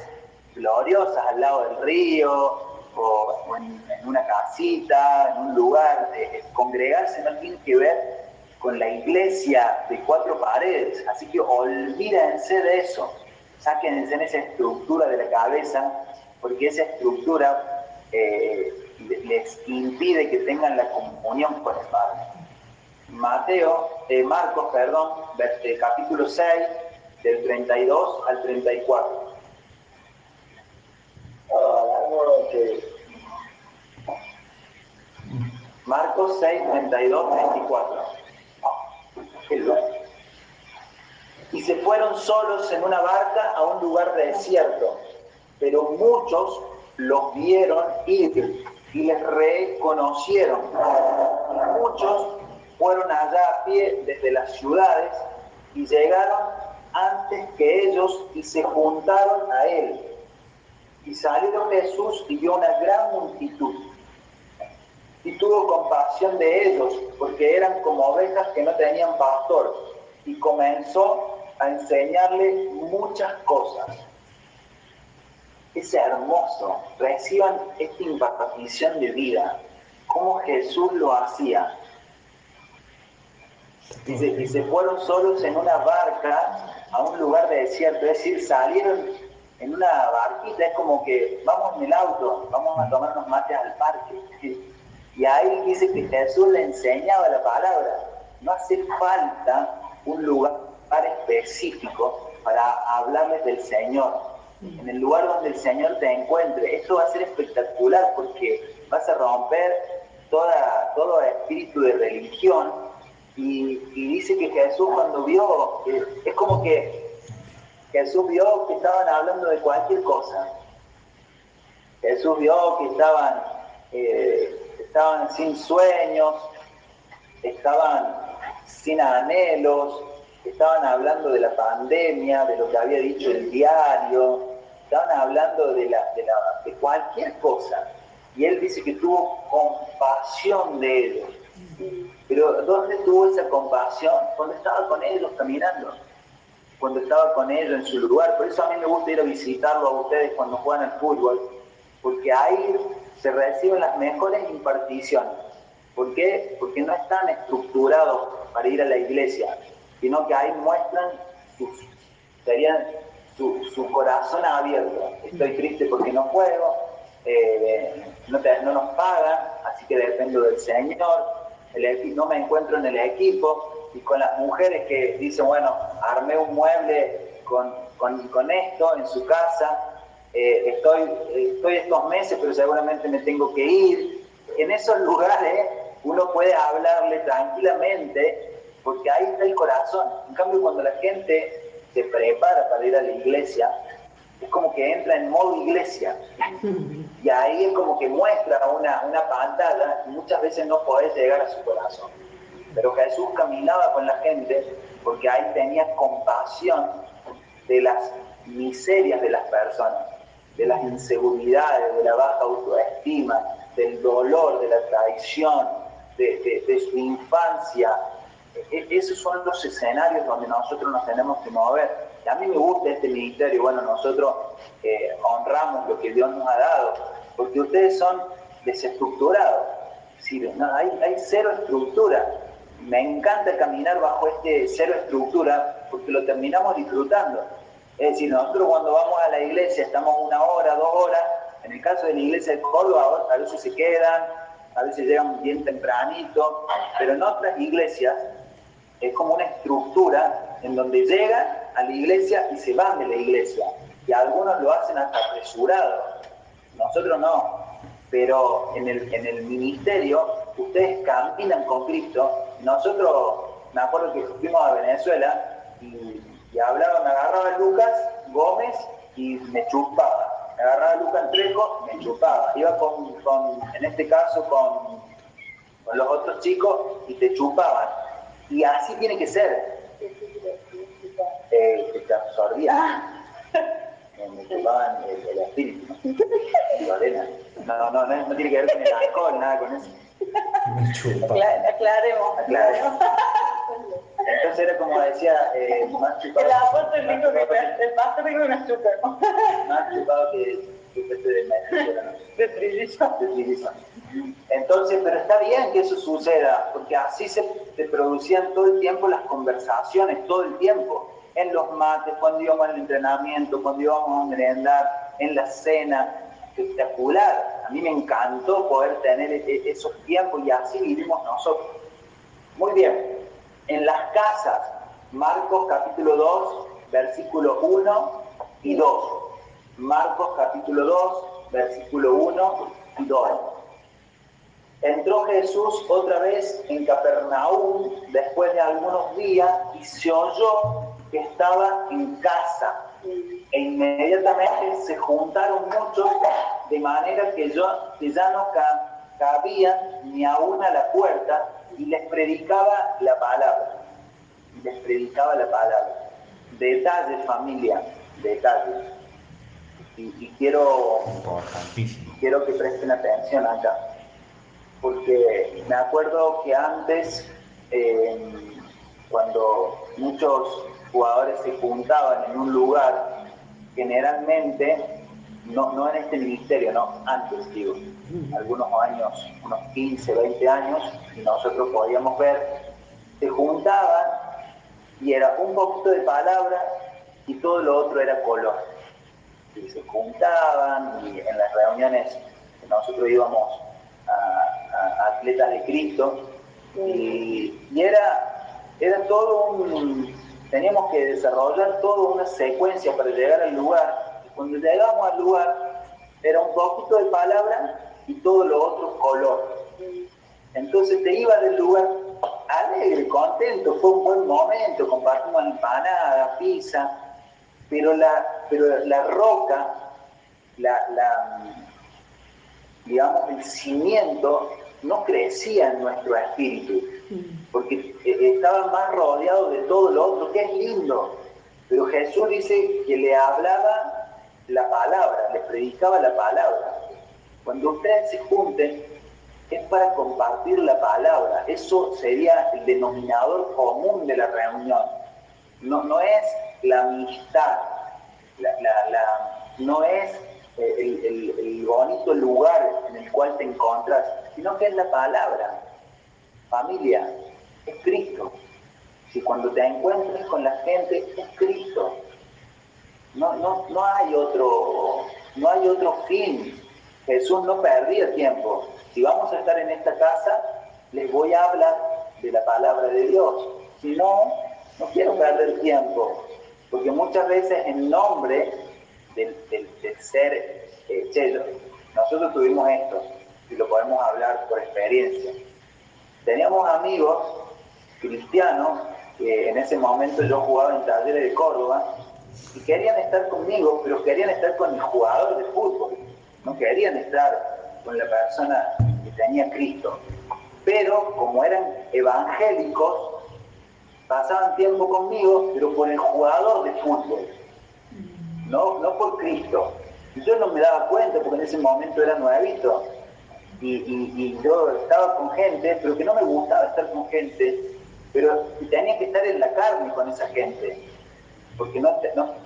gloriosas al lado del río o, en, una casita, en un lugar. Eh, congregarse no tiene que ver con la iglesia de cuatro paredes, así que olvídense de eso sáquense en esa estructura de la cabeza, porque esa estructura eh, les impide que tengan la comunión con el Padre. Mateo, eh, Marcos, perdón, eh, capítulo 6, del 32 al 34. Marcos 6, 32, 34 y se fueron solos en una barca a un lugar desierto. Pero muchos los vieron ir y les reconocieron. muchos fueron allá a pie desde las ciudades y llegaron antes que ellos y se juntaron a él. Y salió Jesús y vio una gran multitud. Y tuvo compasión de ellos, porque eran como ovejas que no tenían pastor. Y comenzó a enseñarle muchas cosas. Es hermoso, reciban esta impartición de vida, como Jesús lo hacía. y se fueron solos en una barca a un lugar de desierto, es decir, salieron en una barquita, es como que vamos en el auto, vamos a tomarnos mates al parque. Y ahí dice que Jesús le enseñaba la palabra. No hace falta un lugar específico para hablarles del Señor, en el lugar donde el Señor te encuentre. Esto va a ser espectacular porque vas a romper toda, todo espíritu de religión y, dice que Jesús cuando vio, eh, es como que Jesús vio que estaban hablando de cualquier cosa. Jesús vio que estaban, eh, estaban sin sueños, estaban sin anhelos, estaban hablando de la pandemia, de lo que había dicho el diario, estaban hablando de, la, de, cualquier cosa. Y él dice que tuvo compasión de ellos. Pero ¿dónde tuvo esa compasión? Cuando estaba con ellos caminando, cuando estaba con ellos en su lugar. Por eso a mí me gusta ir a visitarlo a ustedes cuando juegan al fútbol, porque ahí se reciben las mejores imparticiones. ¿Por qué? Porque no están estructurados para ir a la iglesia sino que ahí muestran serían su, corazón abierto. Estoy triste porque no juego, eh, no, nos pagan, así que dependo del Señor. no me encuentro en el equipo, y con las mujeres que dicen, bueno, armé un mueble con, con, esto en su casa, eh, estoy, estoy estos meses, pero seguramente me tengo que ir. En esos lugares uno puede hablarle tranquilamente porque ahí está el corazón. En cambio, cuando la gente se prepara para ir a la iglesia, es como que entra en modo iglesia. Y ahí es como que muestra una, una pantalla y muchas veces no podés llegar a su corazón. Pero Jesús caminaba con la gente porque ahí tenía compasión de las miserias de las personas, de las inseguridades, de la baja autoestima, del dolor, de la traición, de, de su infancia, esos son los escenarios donde nosotros nos tenemos que mover. A mí me gusta este ministerio, bueno, nosotros eh, honramos lo que Dios nos ha dado, porque ustedes son desestructurados, hay, hay cero estructura. Me encanta caminar bajo este cero estructura porque lo terminamos disfrutando. Es decir, nosotros cuando vamos a la iglesia estamos una hora, dos horas, en el caso de la iglesia de Córdoba a veces se quedan, a veces llegan bien tempranito, pero en otras iglesias es como una estructura en donde llegan a la iglesia y se van de la iglesia. Y algunos lo hacen hasta apresurado. Nosotros no. Pero en el, en el ministerio, ustedes caminan con Cristo. Nosotros, me acuerdo que fuimos a Venezuela y, y hablaba, me agarraba Lucas Gómez y me chupaba. Me agarraba Lucas Trejo, me chupaba. Iba con, con en este caso, con, con los otros chicos y te chupaban y así tiene que ser. Eh, que te absorbía. Me chupaban el, el espíritu, ¿no? No, no, no, no tiene que ver con el alcohol, nada con eso. Me chupa. aclaremos, aclaremos. Entonces era como decía, eh, más chupado. El apóstol dijo que el pastor dijo que me chupa. Más chupado que chupete de ¿no? De trillizo. De trillizo. Entonces, pero está bien que eso suceda, porque así se, producían todo el tiempo las conversaciones, todo el tiempo, en los mates, cuando íbamos al entrenamiento, cuando íbamos a merendar, en la cena, espectacular. A mí me encantó poder tener e, e, esos tiempos y así vivimos nosotros. Muy bien, en las casas, Marcos capítulo 2, versículo 1 y 2. Marcos capítulo 2, versículo 1 y 2. Entró Jesús otra vez en Capernaum después de algunos días y se oyó que estaba en casa. E inmediatamente se juntaron muchos de manera que, yo, que ya no cabía ni aún a la puerta y les predicaba la palabra. les predicaba la palabra. Detalle familia, detalle. Y, y quiero, quiero que presten atención acá porque me acuerdo que antes, eh, cuando muchos jugadores se juntaban en un lugar, generalmente, no, no en este ministerio, no, antes digo, algunos años, unos 15, 20 años, y nosotros podíamos ver, se juntaban y era un poquito de palabra y todo lo otro era color. Y se juntaban y en las reuniones nosotros íbamos atletas de Cristo, y, era, era todo un, teníamos que desarrollar toda una secuencia para llegar al lugar, cuando llegamos al lugar era un poquito de palabra y todo lo otro color. Entonces te iba del lugar alegre, contento, fue un buen momento, compartimos empanada, pizza, pero la, pero la roca, la, digamos, el cimiento no crecía en nuestro espíritu, porque eh, estaba más rodeado de todo lo otro, que es lindo. Pero Jesús dice que le hablaba la palabra, le predicaba la palabra. Cuando ustedes se junten, es para compartir la palabra. Eso sería el denominador común de la reunión. No, no es la amistad, no es el, bonito lugar en el cual te encuentras, sino que es la palabra. Familia, es Cristo. Si cuando te encuentres con la gente, es Cristo. No, no, no hay otro, no hay otro fin. Jesús no perdía tiempo. Si vamos a estar en esta casa, les voy a hablar de la palabra de Dios. Si no, no quiero perder tiempo, porque muchas veces en nombre del, ser eh, nosotros tuvimos esto, y lo podemos hablar por experiencia. Teníamos amigos cristianos, que en ese momento yo jugaba en talleres de Córdoba, y querían estar conmigo, pero querían estar con el jugador de fútbol, no querían estar con la persona que tenía Cristo. Pero como eran evangélicos, pasaban tiempo conmigo, pero por el jugador de fútbol, no, no por Cristo. Y yo no me daba cuenta porque en ese momento era nuevito. Y, y, yo estaba con gente, pero que no me gustaba estar con gente, pero tenía que estar en la carne con esa gente porque no,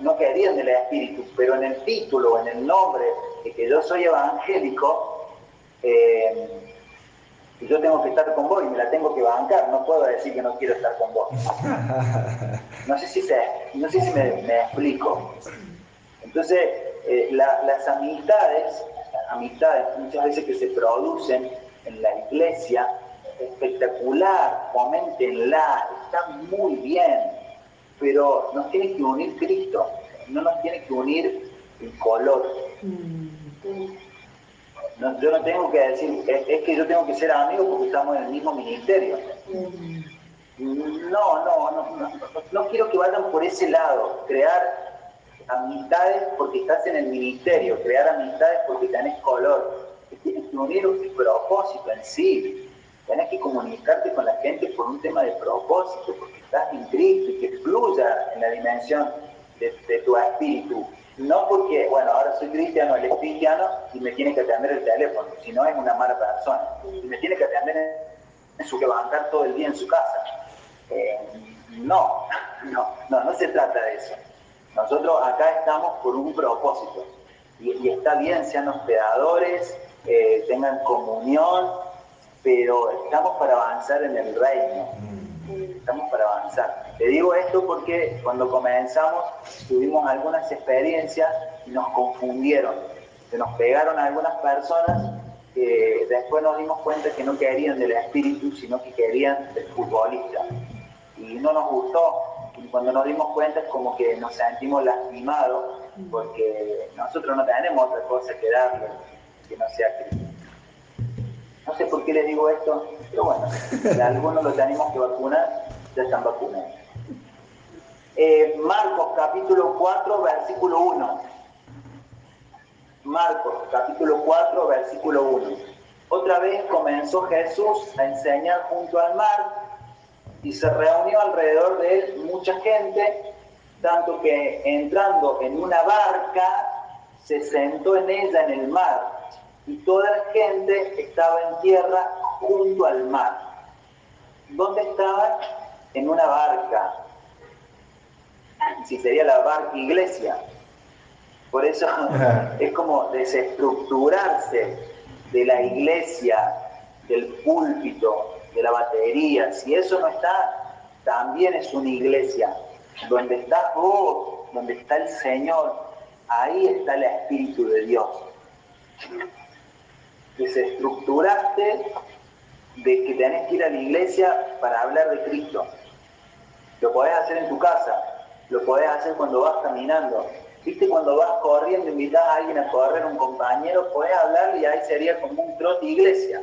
no, querían del espíritu, pero en el título, en el nombre de que yo soy evangélico, eh, yo tengo que estar con vos y me la tengo que bancar, no puedo decir que no quiero estar con vos. <laughs> No sé si, se, no sé si me, explico. Entonces, eh, las amistades, amistades muchas veces que se producen en la iglesia, espectacular, comentenla, están muy bien, pero nos tiene que unir Cristo, no nos tiene que unir el color. yo no tengo que decir, es, que yo tengo que ser amigo porque estamos en el mismo ministerio. No, no, no, no, quiero que vayan por ese lado, crear amistades porque estás en el ministerio, crear amistades porque tenés color. Tienes que unir un propósito en sí, tienes que comunicarte con la gente por un tema de propósito, estás en Cristo y que fluya en la dimensión de, tu espíritu. No porque, bueno, ahora soy cristiano, él es cristiano y me tiene que atender el teléfono, si no es una mala persona. Y me tiene que atender en su levantar todo el día en su casa. Eh, no, <laughs> no, no, no se trata de eso. Nosotros acá estamos por un propósito. Y, está bien, sean hospedadores, eh, tengan comunión, pero estamos para avanzar en el reino estamos para avanzar. Te digo esto porque cuando comenzamos tuvimos algunas experiencias y nos confundieron, se nos pegaron algunas personas que después nos dimos cuenta que no querían del espíritu, sino que querían del futbolista. Y no nos gustó, y cuando nos dimos cuenta es como que nos sentimos lastimados, porque nosotros no tenemos otra cosa que darle que no sea Cristo. No sé por qué les digo esto, pero bueno, <laughs> si algunos lo tenemos que vacunar, ya están vacunados. Eh, Marcos capítulo 4, versículo 1. Marcos capítulo 4, versículo 1. Otra vez comenzó Jesús a enseñar junto al mar y se reunió alrededor de él mucha gente, tanto que entrando en una barca se sentó en ella en el mar y toda la gente estaba en tierra junto al mar. ¿Dónde estaban? En una barca. Si sería la barca iglesia. Por eso <laughs> es como desestructurarse de la iglesia, del púlpito, de la batería. Si eso no está, también es una iglesia. Donde estás vos, donde está el Señor, ahí está el Espíritu de Dios desestructuraste de que tenés que ir a la iglesia para hablar de Cristo. Lo podés hacer en tu casa, lo podés hacer cuando vas caminando. ¿Viste cuando vas corriendo, invitas a alguien a correr, un compañero, podés hablarle y ahí sería como un trote iglesia.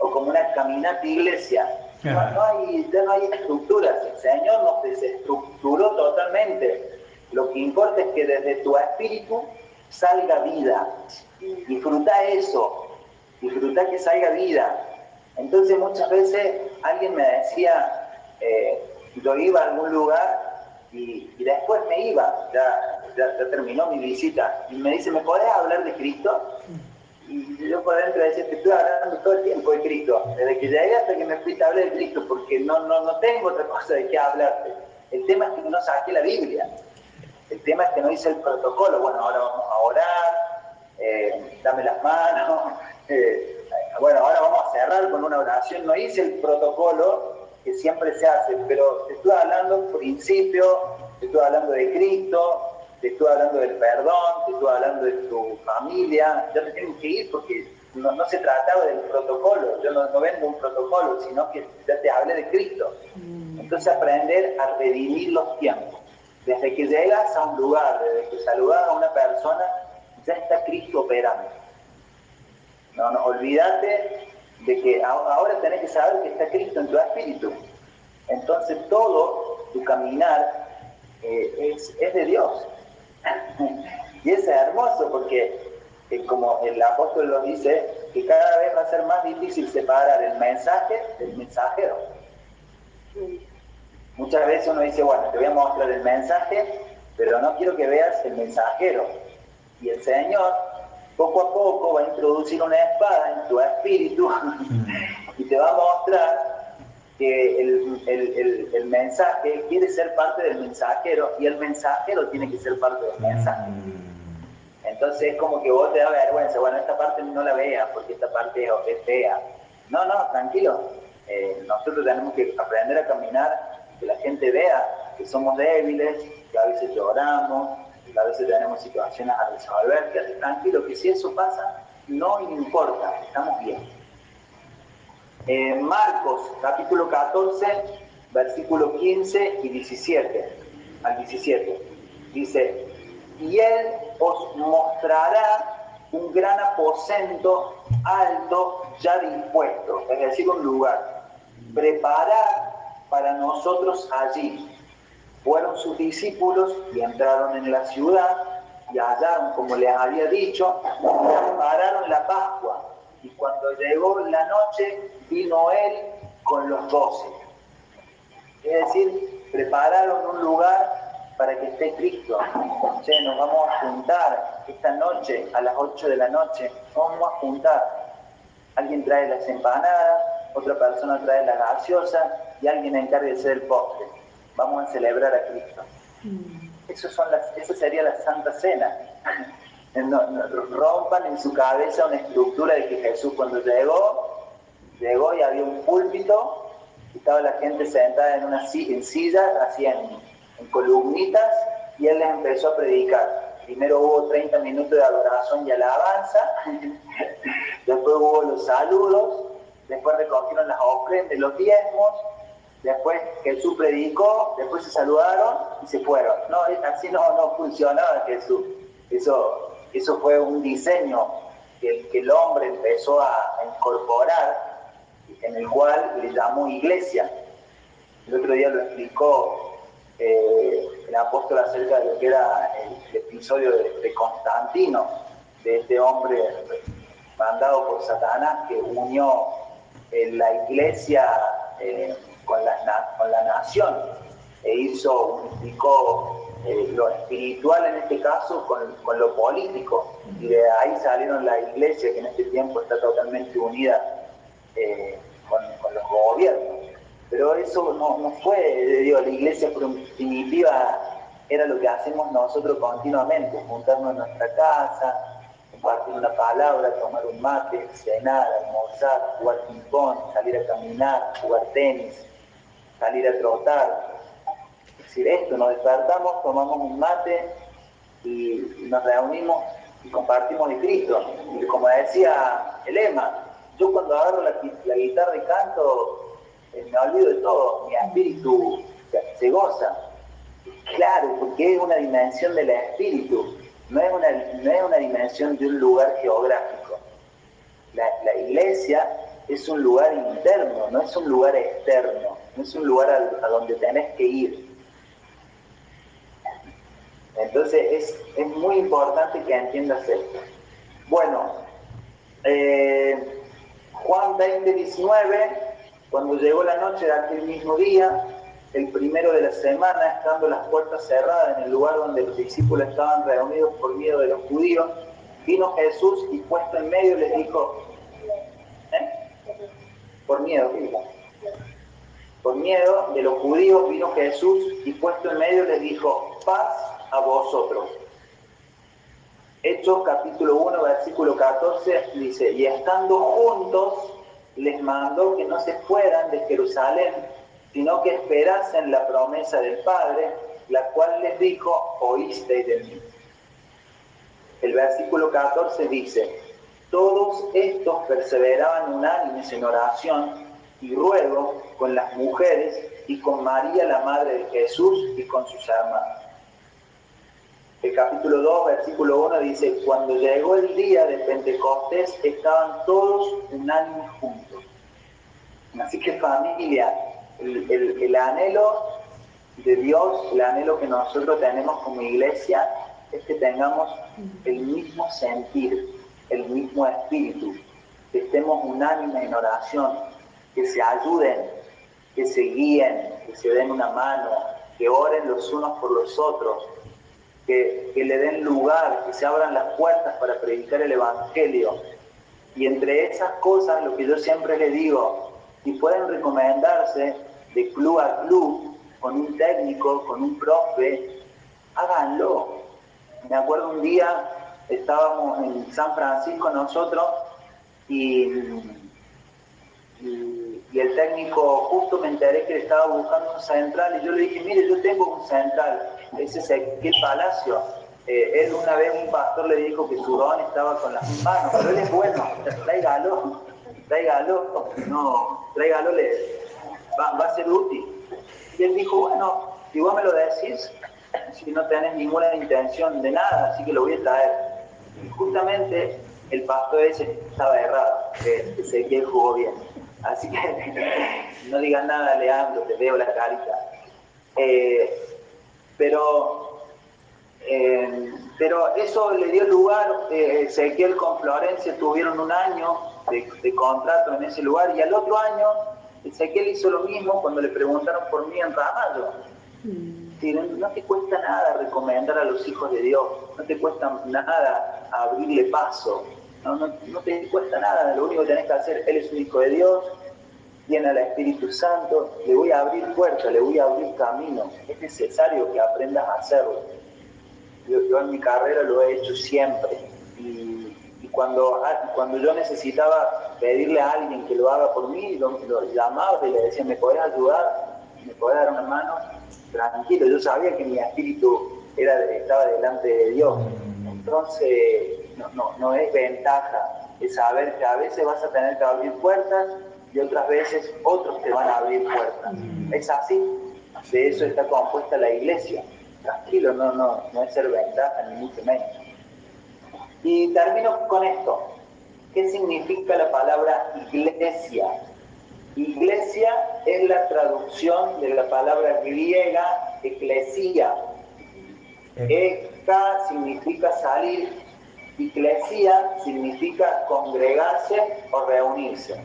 O como una caminata iglesia. No, hay, ya no hay estructuras. El Señor nos desestructuró totalmente. Lo que importa es que desde tu espíritu salga vida. Disfruta eso, disfruta que salga vida. Entonces muchas veces alguien me decía, eh, yo iba a algún lugar y, después me iba, ya, ya, terminó mi visita, y me dice, ¿me podés hablar de Cristo? Y yo por dentro decía, te estoy hablando todo el tiempo de Cristo, desde que llegué hasta que me fuiste a hablar de Cristo, porque no, no, no tengo otra cosa de qué hablarte. El tema es que no saqué la Biblia. El tema es que no hice el protocolo. Bueno, ahora vamos a orar, eh, dame las manos. <laughs> Eh, bueno, ahora vamos a cerrar con una oración. No hice el protocolo que siempre se hace, pero te estoy hablando principio, te estoy hablando de Cristo, te estoy hablando del perdón, te estoy hablando de tu familia. Ya te tengo que ir porque no, se trataba del protocolo, yo no, no, vendo un protocolo, sino que ya te hablé de Cristo. Mm. Entonces aprender a redimir los tiempos. Desde que llegas a un lugar, desde que saludas a una persona, ya está Cristo operando. No, no, olvídate de que ahora tenés que saber que está Cristo en tu espíritu. Entonces todo tu caminar eh, es, es de Dios. Y es hermoso porque como el apóstol lo dice, que cada vez va a ser más difícil separar el mensaje del mensajero. Muchas veces uno dice, bueno, te voy a mostrar el mensaje, pero no quiero que veas el mensajero. Y el Señor, poco a poco, va a introducir una espada en tu espíritu <laughs> y te va a mostrar que el, el mensaje quiere ser parte del mensajero y el mensajero tiene que ser parte del mensaje. Entonces es como que vos te da vergüenza, bueno, esta parte no la veas porque esta parte es fea. No, no, tranquilo. Eh, nosotros tenemos que aprender a caminar, que la gente vea que somos débiles, que a veces lloramos, que a veces tenemos situaciones a resolver, que tranquilo, que si eso pasa, no importa, estamos bien. Eh, Marcos, capítulo 14, versículo 15 y 17 al 17. Dice, y él os mostrará un gran aposento alto ya dispuesto, es decir, un lugar. preparado para nosotros allí. Fueron sus discípulos y entraron en la ciudad y hallaron, como les había dicho, prepararon la Pascua. Y cuando llegó la noche, vino él con los doce. Es decir, prepararon un lugar para que esté Cristo. Che, nos vamos a juntar esta noche, a las 8 de la noche, vamos a juntar. Alguien trae las empanadas, otra persona trae la gaseosa y alguien encarga de ser el postre. Vamos a celebrar a Cristo. Mm. Eso, son las, eso sería la Santa Cena. Rompan en su cabeza una estructura de que Jesús cuando llegó, llegó y había un púlpito, estaba la gente sentada en una en sillas, así en en columnitas y él les empezó a predicar. Primero hubo 30 minutos de adoración y alabanza, <laughs> después hubo los saludos, después recogieron las ofrendas, los diezmos, después Jesús predicó, después se saludaron y se fueron. No, así no, no funcionaba Jesús. Eso, eso fue un diseño que, el hombre empezó a incorporar, en el cual le llamó iglesia. El otro día lo explicó eh, el apóstol acerca de lo que era el, episodio de, Constantino, de este hombre mandado por Satanás que unió eh, la iglesia eh, con, la, con, la, nación e hizo, unificó lo espiritual en este caso con, con, lo político y de ahí salieron la iglesia que en este tiempo está totalmente unida con, con los gobiernos. Pero eso no, fue de Dios, la iglesia primitiva era lo que hacemos nosotros continuamente, juntarnos en nuestra casa, compartir una palabra, tomar un mate, cenar, almorzar, jugar ping-pong, salir a caminar, jugar tenis, salir a trotar. Decir, esto, nos despertamos, tomamos un mate y nos reunimos y compartimos de Cristo. Y como decía el Elema, yo cuando agarro la, guitarra y canto, eh, me olvido de todo, mi espíritu se goza. Claro, porque es una dimensión del espíritu, no es una, no es una dimensión de un lugar geográfico. La, iglesia es un lugar interno, no es un lugar externo, no es un lugar a, donde tenés que ir. Entonces es, es, muy importante que entiendas esto. Bueno, eh, Juan 20, 19 cuando llegó la noche de aquel mismo día, el primero de la semana, estando las puertas cerradas en el lugar donde los discípulos estaban reunidos por miedo de los judíos, vino Jesús y puesto en medio les dijo, ¿eh? Por miedo, Por miedo de los judíos vino Jesús y puesto en medio les dijo, paz a vosotros. Hechos capítulo 1, versículo 14 dice, y estando juntos, les mandó que no se fueran de Jerusalén, sino que esperasen la promesa del Padre, la cual les dijo, oísteis de mí. El versículo 14 dice, Todos estos perseveraban unánimes en oración y ruego con las mujeres y con María, la Madre de Jesús, y con sus hermanos. El capítulo 2, versículo 1 dice, cuando llegó el día de Pentecostés estaban todos unánimes juntos. Así que familia, el, anhelo de Dios, el anhelo que nosotros tenemos como iglesia, es que tengamos el mismo sentir, el mismo espíritu, que estemos unánimes en oración, que se ayuden, que se guíen, que se den una mano, que oren los unos por los otros, que, le den lugar, que se abran las puertas para predicar el Evangelio. Y entre esas cosas, lo que yo siempre les digo, si pueden recomendarse de club a club, con un técnico, con un profe, háganlo. Me acuerdo un día, estábamos en San Francisco nosotros y y el técnico justo me enteré que le estaba buscando un central y yo le dije, mire, yo tengo un central, ese es el Palacio. Eh, él una vez, un pastor le dijo que su don estaba con las manos, pero él es bueno, tráigalo, tráigalo, no, tráigalo, le, va, va a ser útil. Y él dijo, bueno, si vos me lo decís, si no tenés ninguna intención de nada, así que lo voy a traer. Y justamente el pastor ese estaba errado, que Ezequiel jugó bien Así que no digan nada, Leandro, te veo la carita. Eh, pero, eh, pero eso le dio lugar, eh, Ezequiel con Florencia tuvieron un año de, contrato en ese lugar y al otro año Ezequiel hizo lo mismo cuando le preguntaron por mí en Ramallo. Mm. no te cuesta nada recomendar a los hijos de Dios, no te cuesta nada abrirle paso, no, no, te cuesta nada, lo único que tenés que hacer, Él es un hijo de Dios, tiene al Espíritu Santo, le voy a abrir puertas, le voy a abrir camino. Es necesario que aprendas a hacerlo. Yo, en mi carrera lo he hecho siempre. Y, cuando, ah, cuando yo necesitaba pedirle a alguien que lo haga por mí, lo, llamaba y le decía, ¿me podés ayudar? ¿Me podés dar una mano? Tranquilo, yo sabía que mi espíritu era, estaba delante de Dios. Entonces, no, no, es ventaja, es saber que a veces vas a tener que abrir puertas y otras veces otros te van a abrir puertas. Mm. Es así, de eso está compuesta la iglesia. Tranquilo, no, no, no es ser ventaja ni mucho menos. Y termino con esto. ¿Qué significa la palabra iglesia? Iglesia es la traducción de la palabra griega eclesia. Eka significa salir Iglesia significa congregarse o reunirse,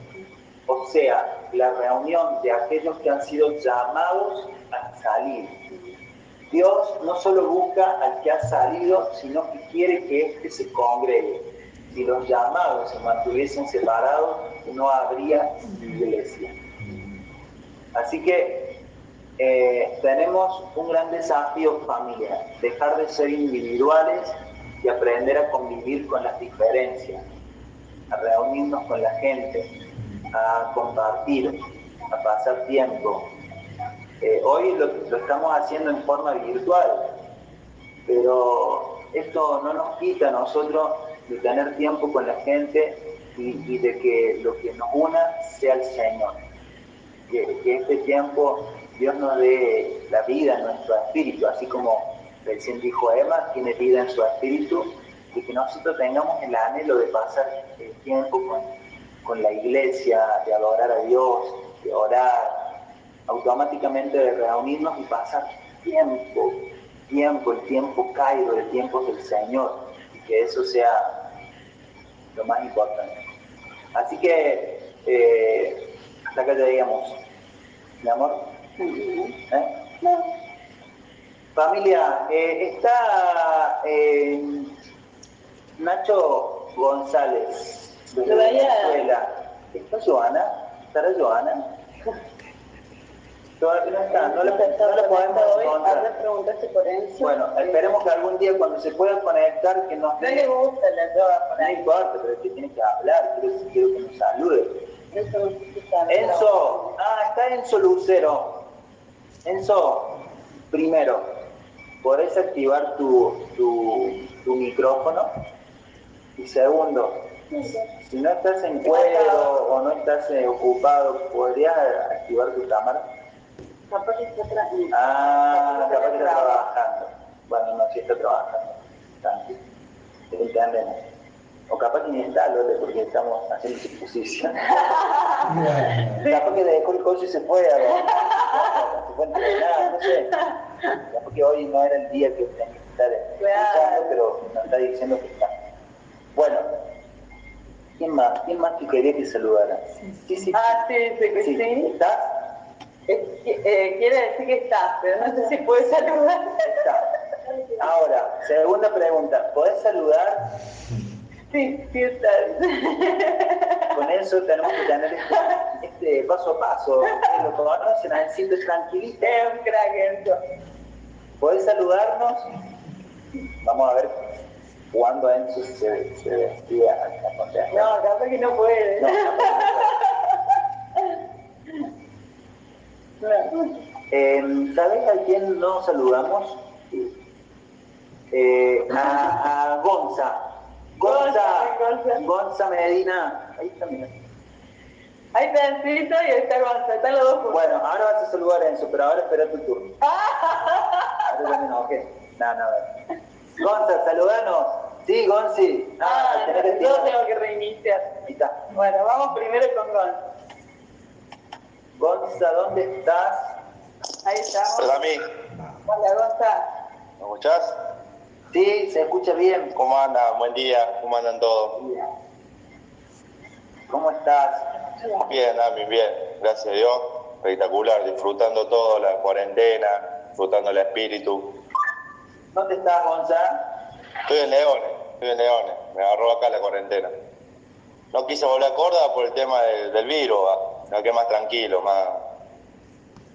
o sea, la reunión de aquellos que han sido llamados a salir. Dios no solo busca al que ha salido, sino que quiere que éste se congregue. Si los llamados se mantuviesen separados, no habría iglesia. Así que eh, tenemos un gran desafío familiar, dejar de ser individuales y aprender a convivir con las diferencias, a reunirnos con la gente, a compartir, a pasar tiempo. Eh, hoy lo, estamos haciendo en forma virtual, pero esto no nos quita a nosotros de tener tiempo con la gente y, de que lo que nos una sea el Señor. Que, que este tiempo Dios nos dé la vida nuestro espíritu, así como recién dijo Emma, tiene vida en su espíritu y que nosotros tengamos el anhelo de pasar el tiempo con, la iglesia, de adorar a Dios, de orar, automáticamente de reunirnos y pasar tiempo, tiempo, el tiempo caído, el tiempo del Señor, y que eso sea lo más importante. Así que eh, hasta acá digamos, mi amor. ¿Eh? Familia, eh, está eh, Nacho González de Venezuela. ¿Está Joana? ¿Estará Joana? Todavía no está, no le, no podemos encontrar. Bueno, esperemos que algún día cuando se pueda conectar que nos... No le gusta la droga No importa, pero es que tiene que hablar, quiero, quiero que nos salude. Enzo, ah, está Enzo Lucero. Enzo, primero, ¿podés activar tu, tu, tu micrófono? Y segundo, Si no estás en cuero o no estás ocupado, ¿podrías activar tu cámara? Capaz que está. Ah, capaz que está trabajando. Bueno, no, si está trabajando. Tranquilo. Te entendemos. O capaz que ni está, Lole, porque estamos haciendo suposición. <laughs> capaz que dejó el coche y se fue a Se fue a entrenar, no sé. Capaz que hoy no era el día que tenía que estar escuchando, pero nos está diciendo que está. Bueno, ¿quién más? ¿Quién más que quería que saludara? Sí, sí. Ah, sí, sí. sí. ¿Estás? Eh, quiere decir que estás, pero no sé si puedes saludar. Está. Ahora, segunda pregunta, ¿podés saludar? Sí, sí estás. Con eso tenemos que tener este, este paso a paso. <laughs> Lo conocen, así tranquilito. Es un crack. ¿Podés saludarnos? Vamos a ver cuándo Enzo se, se vestía a No, capaz que no puede. No, eh, ¿Sabes a quién no saludamos? Eh, a, a Gonza. Gonza, Gonza Medina. Ahí está, mira. Ahí está Encito y ahí está Gonza, están los dos juntos. Bueno, ahora vas a saludar a Enzo, pero ahora espera tu turno. <laughs> ahora también no, ok. No, no. Gonza, saludanos. Sí, Gonzi. Ah, ah no, yo tengo que reiniciar. Ahí está. Bueno, vamos primero con Gonza. Gonza, ¿dónde estás? Ahí estamos. Hola, mí. Hola, Gonza. ¿Me escuchás? Sí, se escucha bien. ¿Cómo andan? Buen día. ¿Cómo andan todos? ¿Cómo estás? Bien, Ami, bien. Gracias a Dios. Espectacular. Disfrutando todo, la cuarentena, disfrutando el espíritu. ¿Dónde estás, Gonza? Estoy en Leones. Estoy en Leones. Me agarró acá la cuarentena. No quise volver a Córdoba por el tema del virus. No, que más tranquilo, más...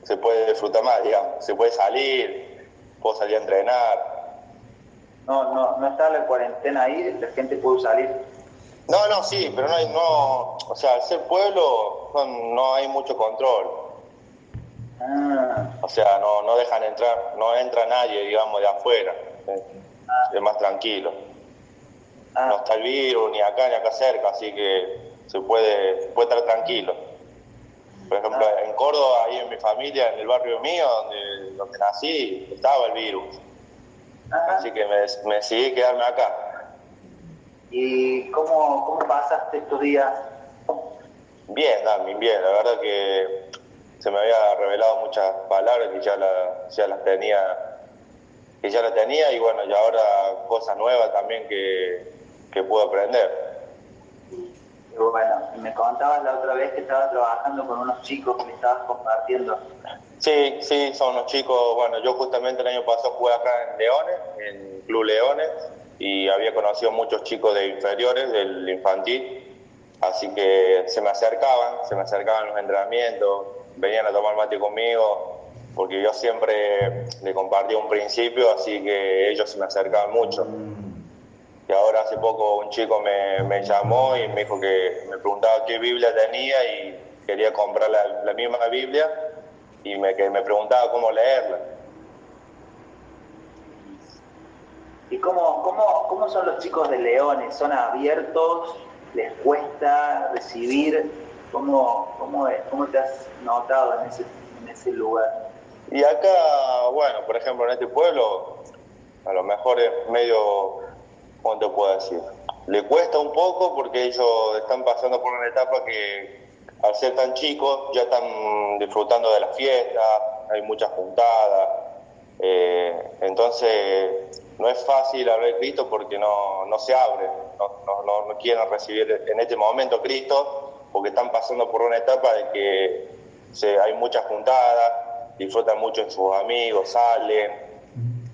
Se puede disfrutar más, digamos. Se puede salir, puedo salir a entrenar no, no, no está la cuarentena ahí, la gente puede salir. No, no, sí, pero no hay, no, o sea, al ser pueblo no, hay mucho control. Ah. O sea, no, no dejan entrar, no entra nadie, digamos, de afuera. Ah. Es más tranquilo. Ah. No está el virus ni acá ni acá cerca, así que se puede, puede estar tranquilo. Por ejemplo, en Córdoba, ahí en mi familia, en el barrio mío, donde, donde nací, estaba el virus. Así que me, me decidí quedarme acá. ¿Y cómo, cómo pasaste estos días? Bien, Dami, bien. La verdad que se me había revelado muchas palabras que ya, ya las tenía que ya las tenía y bueno, y ahora cosas nuevas también que, que puedo aprender. Bueno, me contabas la otra vez que estabas trabajando con unos chicos que me estabas compartiendo. Sí, sí, son unos chicos, bueno, yo justamente el año pasado jugué acá en Leones, en Club Leones, y había conocido muchos chicos de inferiores, del infantil, así que se me acercaban, se me acercaban los entrenamientos, venían a tomar mate conmigo, porque yo siempre le compartí un principio, así que ellos se me acercaban mucho. Y ahora hace poco un chico me, me llamó y me dijo que me preguntaba qué Biblia tenía y quería comprar la, la misma Biblia y me, que me preguntaba cómo leerla. ¿Y cómo, cómo, cómo son los chicos de Leones? ¿Son abiertos? ¿Les cuesta recibir? ¿Cómo, cómo, cómo te has notado en ese, en ese lugar? Y acá, bueno, por ejemplo, en este pueblo, a lo mejor es medio, ¿cómo te puedo decir? Le cuesta un poco porque ellos están pasando por una etapa que al ser tan chicos ya están disfrutando de la fiesta, hay muchas juntadas, eh, entonces no es fácil hablar de Cristo porque no, no se abre, no, no, no, quieren recibir en este momento Cristo porque están pasando por una etapa de que se, hay muchas juntadas, disfrutan mucho en sus amigos, salen,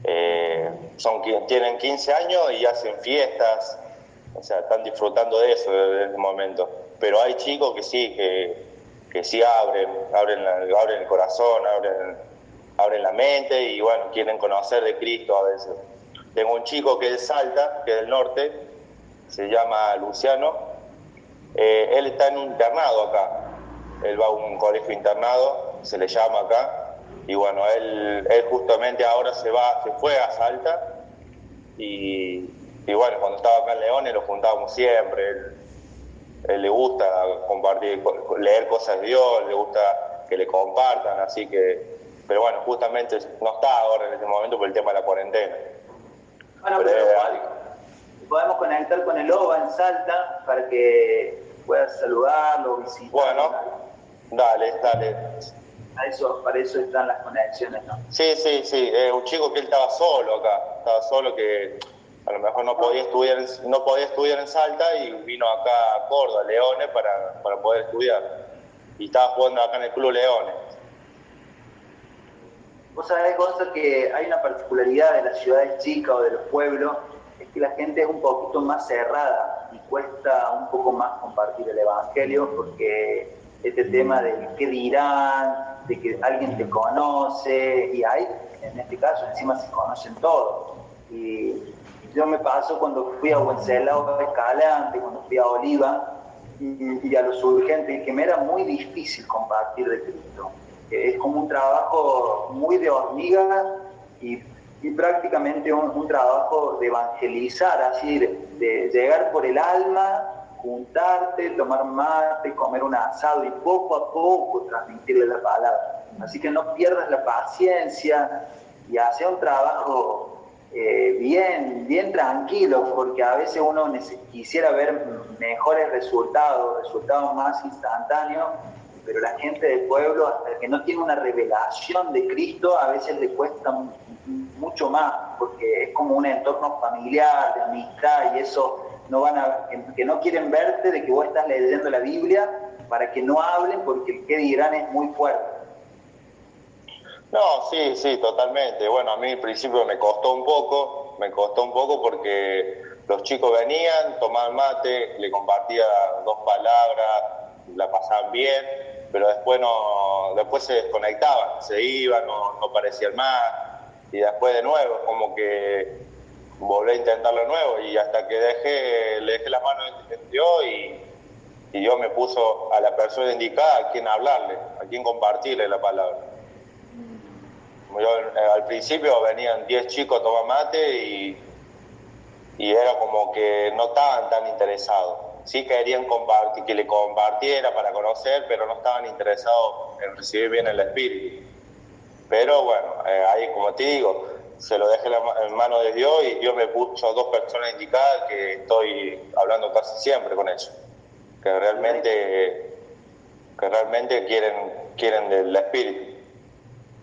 eh, son tienen 15 años y hacen fiestas, o sea, están disfrutando de eso desde ese momento. Pero hay chicos que sí, que, que sí abren, abren, abren el corazón, abren, abren la mente y bueno, quieren conocer de Cristo a veces. Tengo un chico que es Salta, que es del norte, se llama Luciano, eh, él está en un internado acá, él va a un colegio internado, se le llama acá, y bueno, él, él justamente ahora se va, se fue a Salta, y, y bueno, cuando estaba acá en Leones lo juntábamos siempre, él, él le gusta compartir, leer cosas de Dios, le gusta que le compartan, así que, pero bueno, justamente no está ahora en este momento por el tema de la cuarentena. Bueno, pero, podemos conectar con el OVA en Salta para que puedas saludarlo, visitarlo. Bueno, dale, dale. Para eso, para eso están las conexiones, ¿no? Sí, sí, sí. un chico que él estaba solo acá, estaba solo que a lo mejor no podía estudiar, no podía estudiar en Salta y vino acá a Córdoba, Leones, para, para poder estudiar. Y estaba jugando acá en el Club Leones. Vos sabés, Gonzalo, que hay una particularidad de las ciudades chicas o de los pueblos, es que la gente es un poquito más cerrada y cuesta un poco más compartir el Evangelio porque este tema de qué dirán, de que alguien te conoce, y hay, en este caso, encima se conocen todos. Y yo me paso cuando fui a Wenceslao Escalante, cuando fui a Oliva, y, a los urgentes, que me era muy difícil compartir de Cristo. Es como un trabajo muy de hormiga y, prácticamente un, trabajo de evangelizar, así, de, llegar por el alma, juntarte, tomar mate, comer un asado y poco a poco transmitirle la palabra. Así que no pierdas la paciencia y hacer un trabajo eh, bien, bien tranquilo, porque a veces uno quisiera ver mejores resultados, resultados más instantáneos, pero la gente del pueblo, hasta que no tiene una revelación de Cristo, a veces le cuesta mucho más, porque es como un entorno familiar, de amistad, y eso no van a, que no quieren verte de que vos estás leyendo la Biblia para que no hablen, porque el que dirán es muy fuerte. No, sí, sí, totalmente. Bueno, a mí al principio me costó un poco, me costó un poco porque los chicos venían, tomaban mate, le compartía dos palabras, la pasaban bien, pero después no, después se desconectaban, se iban, no, no parecían más, y después de nuevo, como que volví a intentarlo de nuevo, y hasta que dejé, le dejé las manos en Dios y, y Dios me puso a la persona indicada a quien hablarle, a quien compartirle la palabra. Eh, al principio venían 10 chicos a tomar mate y, y era como que no estaban tan interesados. Sí querían compartir, que le compartiera para conocer, pero no estaban interesados en recibir bien el espíritu. Pero bueno, eh, ahí como te digo, se lo dejé en manos de Dios y Dios me puso dos personas indicadas que estoy hablando casi siempre con ellos, que realmente, que realmente quieren, quieren del espíritu.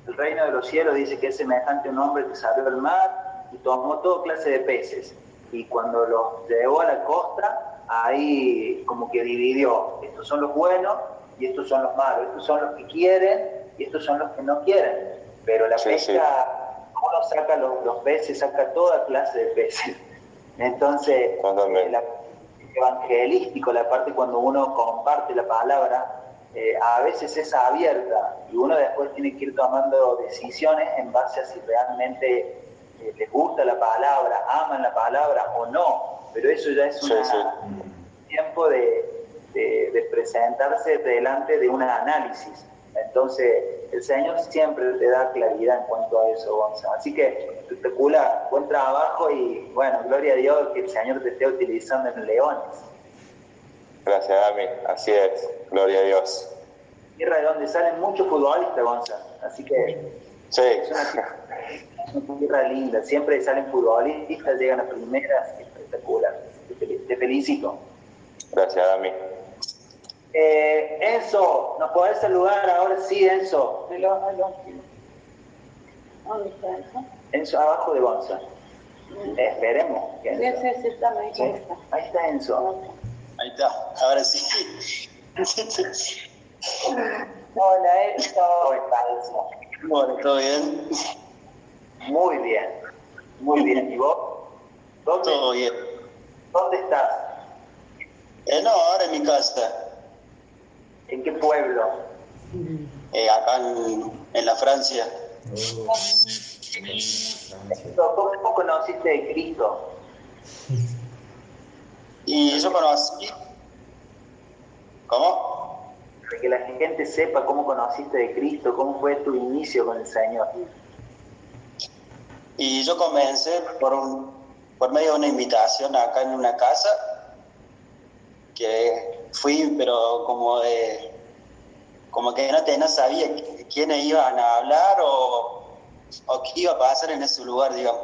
El reino de los cielos dice que es semejante a un hombre que salió del mar y tomó toda clase de peces. Y cuando los llevó a la costa, ahí como que dividió, estos son los buenos y estos son los malos, estos son los que quieren y estos son los que no quieren. Pero la pesca, uno saca los, peces, saca toda clase de peces. Entonces, el evangelístico, la parte cuando uno comparte la palabra, eh, a veces es abierta y uno después tiene que ir tomando decisiones en base a si realmente eh, les gusta la palabra, aman la palabra o no. Pero eso ya es un tiempo de, presentarse delante de un análisis. Entonces, el Señor siempre te da claridad en cuanto a eso, Gonzalo. Así que espectacular, buen trabajo y bueno, gloria a Dios que el Señor te esté utilizando en Leones. Gracias, Dami. Así es. Gloria a Dios. Tierra de donde salen muchos futbolistas, Gonzalo. Así que. Sí. Es una, tierra linda. Siempre salen futbolistas, llegan a primeras. Espectacular. Te, felicito. Gracias, Dami. Eh, Enzo, ¿nos podés saludar ahora sí, Enzo? ¿Dónde está Enzo? Enzo, abajo de Gonzalo. esperemos. Que sí, sí, está, ahí está Enzo. Ahí está, ahora sí. Hola, Enzo. Bueno, ¿todo bien? Muy bien, muy bien. ¿Y vos? ¿Dónde, Todo bien. ¿Dónde estás? Eh, no, ahora en mi casa. ¿En qué pueblo? Eh, acá en, en, la Francia. ¿Cómo conociste de Cristo? Y yo conocí. ¿Cómo? Para que la gente sepa cómo conociste de Cristo, cómo fue tu inicio con el Señor. Y yo comencé por, un, por medio de una invitación acá en una casa que fui, pero como de, como que no, te, no sabía quiénes iban a hablar o, o qué iba a pasar en ese lugar, digamos.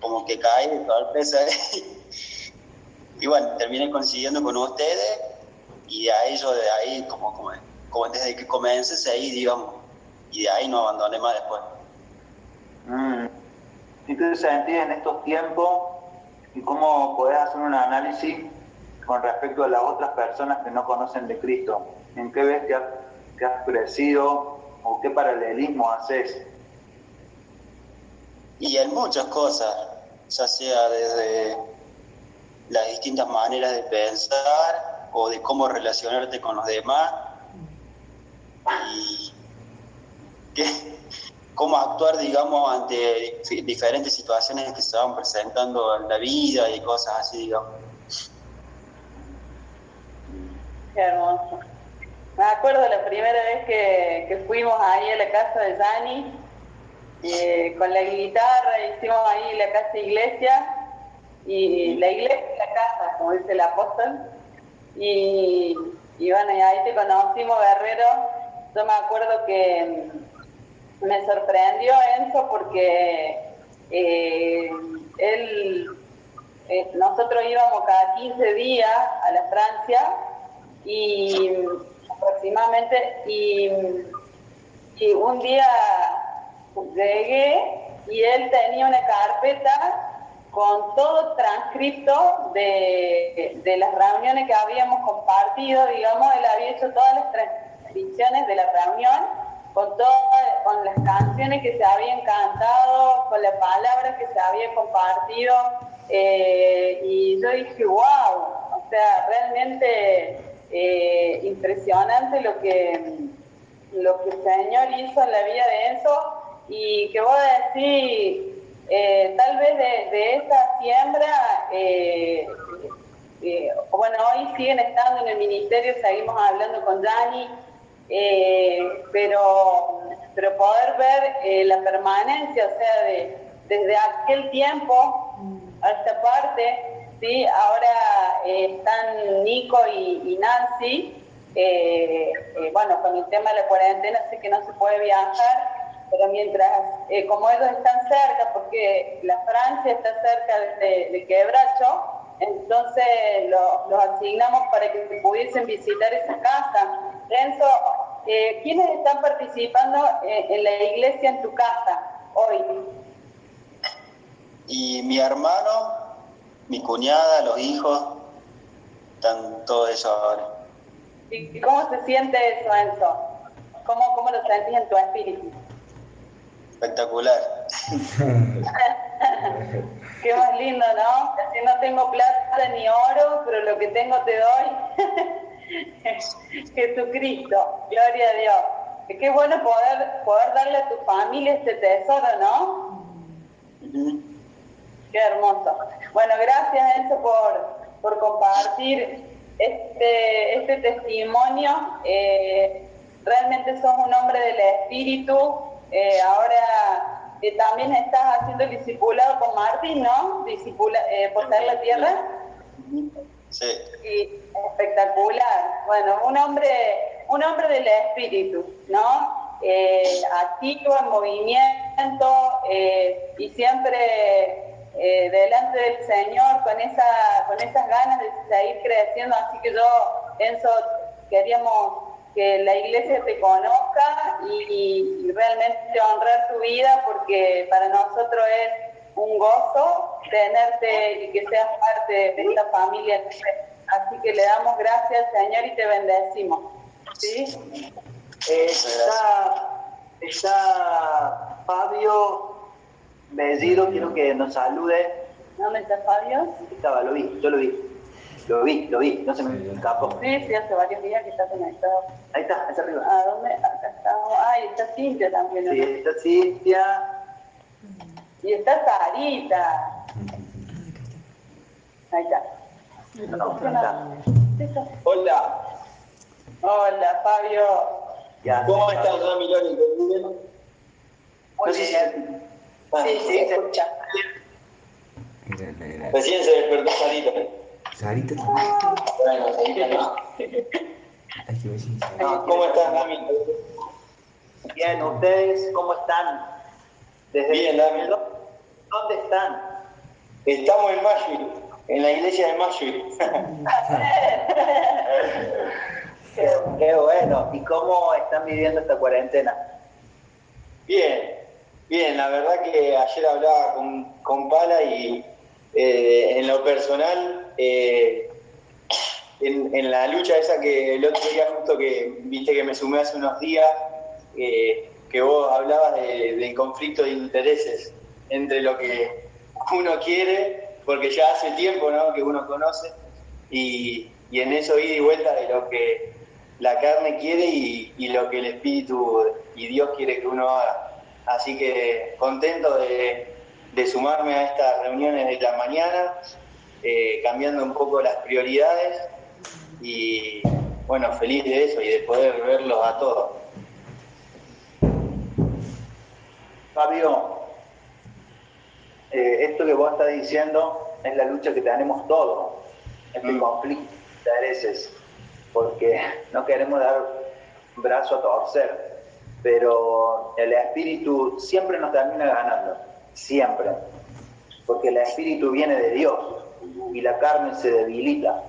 Como que caí de sorpresa. <laughs> y bueno, terminé coincidiendo con ustedes y de ahí yo, de ahí, como, como, como desde que comencé, seguí, digamos, y de ahí no abandoné más después. Mm. ¿Y tú sentís en estos tiempos y cómo podés hacer un análisis con respecto a las otras personas que no conocen de Cristo? ¿En qué ves que has, crecido o qué paralelismo haces? Y en muchas cosas, ya sea desde las distintas maneras de pensar o de cómo relacionarte con los demás y cómo actuar, digamos, ante diferentes situaciones que se van presentando en la vida y cosas así, digamos. Qué hermoso. Me acuerdo la primera vez que, que fuimos ahí a la casa de Dani, eh, con la guitarra, hicimos ahí la casa iglesia, y la iglesia la casa, como dice el apóstol, y, y bueno, y ahí te conocimos, Guerrero. Yo me acuerdo que me sorprendió Enzo porque eh, él, eh, nosotros íbamos cada 15 días a la Francia y aproximadamente y, un día llegué y él tenía una carpeta con todo transcripto de, de, las reuniones que habíamos compartido, digamos, él había hecho todas las transcripciones de la reunión con todas, con las canciones que se habían cantado, con las palabras que se habían compartido, eh, y yo dije, wow, o sea, realmente eh, impresionante lo que, lo que el Señor hizo en la vida de Enzo, y que voy a decir, eh, tal vez de, esa siembra, eh, bueno, hoy siguen estando en el ministerio, seguimos hablando con Dani, pero, pero poder ver la permanencia, o sea, de, desde aquel tiempo a esta parte, ¿sí? ahora están Nico y, Nancy, bueno, con el tema de la cuarentena sé que no se puede viajar, pero mientras, eh, como ellos están cerca, porque la Francia está cerca de, de Quebracho, entonces los asignamos para que pudiesen visitar esa casa. Renzo, eh, ¿quiénes están participando eh, en la iglesia en tu casa hoy? Y mi hermano, mi cuñada, los hijos, están todos ellos ahora. ¿Y cómo se siente eso, Enzo? ¿Cómo, cómo lo sentís en tu espíritu? espectacular. <laughs> Qué más lindo, ¿no? Así no tengo plata ni oro, pero lo que tengo te doy. <laughs> Jesucristo, gloria a Dios. Qué bueno poder, poder darle a tu familia este tesoro, ¿no? Qué hermoso. Bueno, gracias Enzo por, por compartir este, este testimonio. Eh, realmente sos un hombre del Espíritu, eh, ahora eh, también estás haciendo el discipulado con Martín, ¿no? Discipula, eh, por ser la tierra. Sí. Y espectacular. Bueno, un hombre, un hombre del espíritu, ¿no? Eh, activo, en movimiento y siempre eh, delante del Señor con, esa, con esas ganas de seguir creciendo. Así que yo, Enzo, queríamos que la iglesia te conozca y, y, realmente honrar tu vida porque para nosotros es un gozo tenerte y que seas parte de esta familia. Así que le damos gracias, Señor, y te bendecimos. ¿Sí? Está, está Fabio Bellido, quiero que nos salude. ¿Dónde está Fabio? Estaba, lo vi, yo lo vi. Lo vi, lo vi, no se me escapó. Sí, sí, hace varios días que está conectado. Ahí está, está arriba. ¿A dónde? Acá estamos. Ah, y está Cintia también. ¿no? Sí, está Cintia. Y está Sarita. Ahí está. No, no está. Hola, Hola, Fabio. ¿cómo estás, bien? Muy No bien. Ah, Sí, sí, se escucha. Recién se despertó Sarita. Sarita también. Bueno, Sarita no. Ah, ¿Cómo estás, Dami? Bien, ¿ustedes cómo están? Desde Bien, Dami. ¿Dónde están? Estamos en Mashville, en la iglesia de Mashville. Qué, qué bueno. ¿Y cómo están viviendo esta cuarentena? Bien, bien, la verdad que ayer hablaba con, con Pala y eh, en lo personal, eh, en, en la lucha esa que el otro día justo que viste que me sumé hace unos días, eh, que vos hablabas de- del conflicto de intereses entre lo que uno quiere, porque ya hace tiempo ¿no? que uno conoce, y, y en eso ida y vuelta de lo que la carne quiere y, y lo que el espíritu y Dios quiere que uno haga. Así que contento de, de sumarme a estas reuniones de la mañana, eh, cambiando un poco las prioridades y bueno, feliz de eso y de poder verlos a todos. Fabio, eh, esto que vos estás diciendo es la lucha que tenemos todos, este Mm. conflicto de intereses, porque no queremos dar brazo a torcer, pero el espíritu siempre nos termina ganando, siempre, porque el espíritu viene de Dios y la carne se debilita.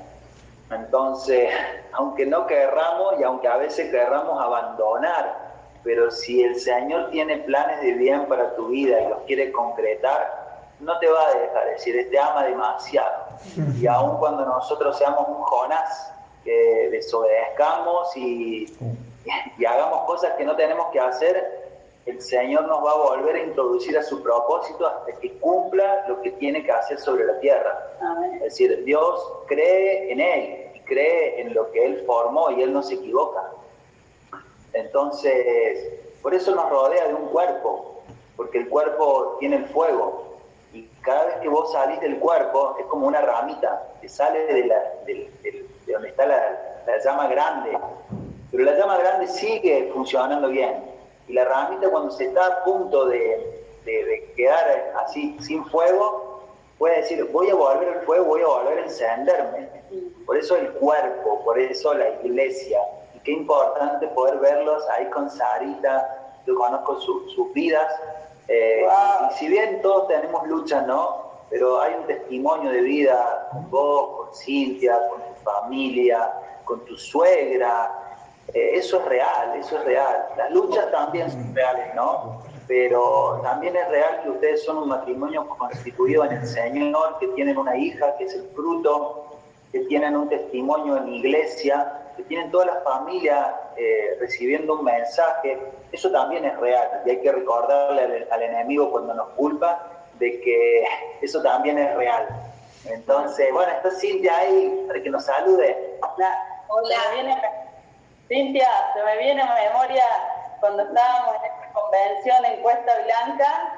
Entonces, <laughs> aunque no querramos y aunque a veces querramos abandonar, pero si el Señor tiene planes de bien para tu vida y los quiere concretar, no te va a dejar, es decir, te ama demasiado. Y aun cuando nosotros seamos un Jonás, que desobedezcamos y, y hagamos cosas que no tenemos que hacer, el Señor nos va a volver a introducir a su propósito hasta que cumpla lo que tiene que hacer sobre la tierra. Amén. Es decir, Dios cree en Él y cree en lo que Él formó y Él no se equivoca. Entonces, por eso nos rodea de un cuerpo, porque el cuerpo tiene el fuego y cada vez que vos salís del cuerpo es como una ramita que sale de, la, de donde está la, la llama grande, pero la llama grande sigue funcionando bien y la ramita cuando se está a punto de, de- de quedar así sin fuego, puede decir, voy a volver al fuego, voy a volver a encenderme. Por eso el cuerpo, por eso la iglesia. Y qué importante poder verlos ahí con Sarita, yo conozco su- sus vidas. eh, Wow. y si bien todos tenemos luchas, ¿no? Pero hay un testimonio de vida con vos, con Cintia, con tu familia, con tu suegra. Eh, eso es real, eso es real. Las luchas también son reales, ¿no? Pero también es real que ustedes son un matrimonio constituido en el Señor, que tienen una hija que es el fruto, que tienen un testimonio en iglesia, que tienen toda la familia eh, recibiendo un mensaje. Eso también es real y hay que recordarle al, al enemigo cuando nos culpa de que <laughs> eso también es real. Entonces, bueno, está Cintia ahí para que nos salude. La- Hola. Cintia, se me viene a memoria cuando estábamos en esta convención en Cuesta Blanca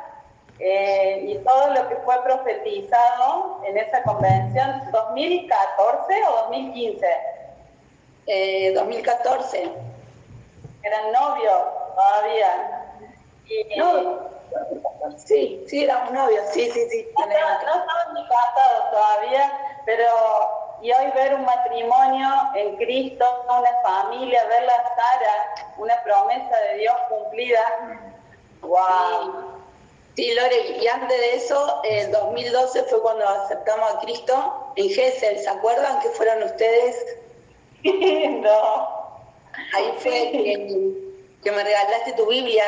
eh, y todo lo que fue profetizado en esa convención, 2014 o 2015. Eh, 2014. Eran novios todavía. Y, No. Sí, sí, éramos novios. Sí, sí, sí. No, no, no estaban ni casados todavía, pero y hoy ver un matrimonio en Cristo, una familia, ver la Sara, una promesa de Dios cumplida. ¡Wow! Sí, Lore, y antes de eso, en 2012 fue cuando aceptamos a Cristo en Gesell, ¿se acuerdan que fueron ustedes? <laughs> no. Ahí fue que, que me regalaste tu Biblia,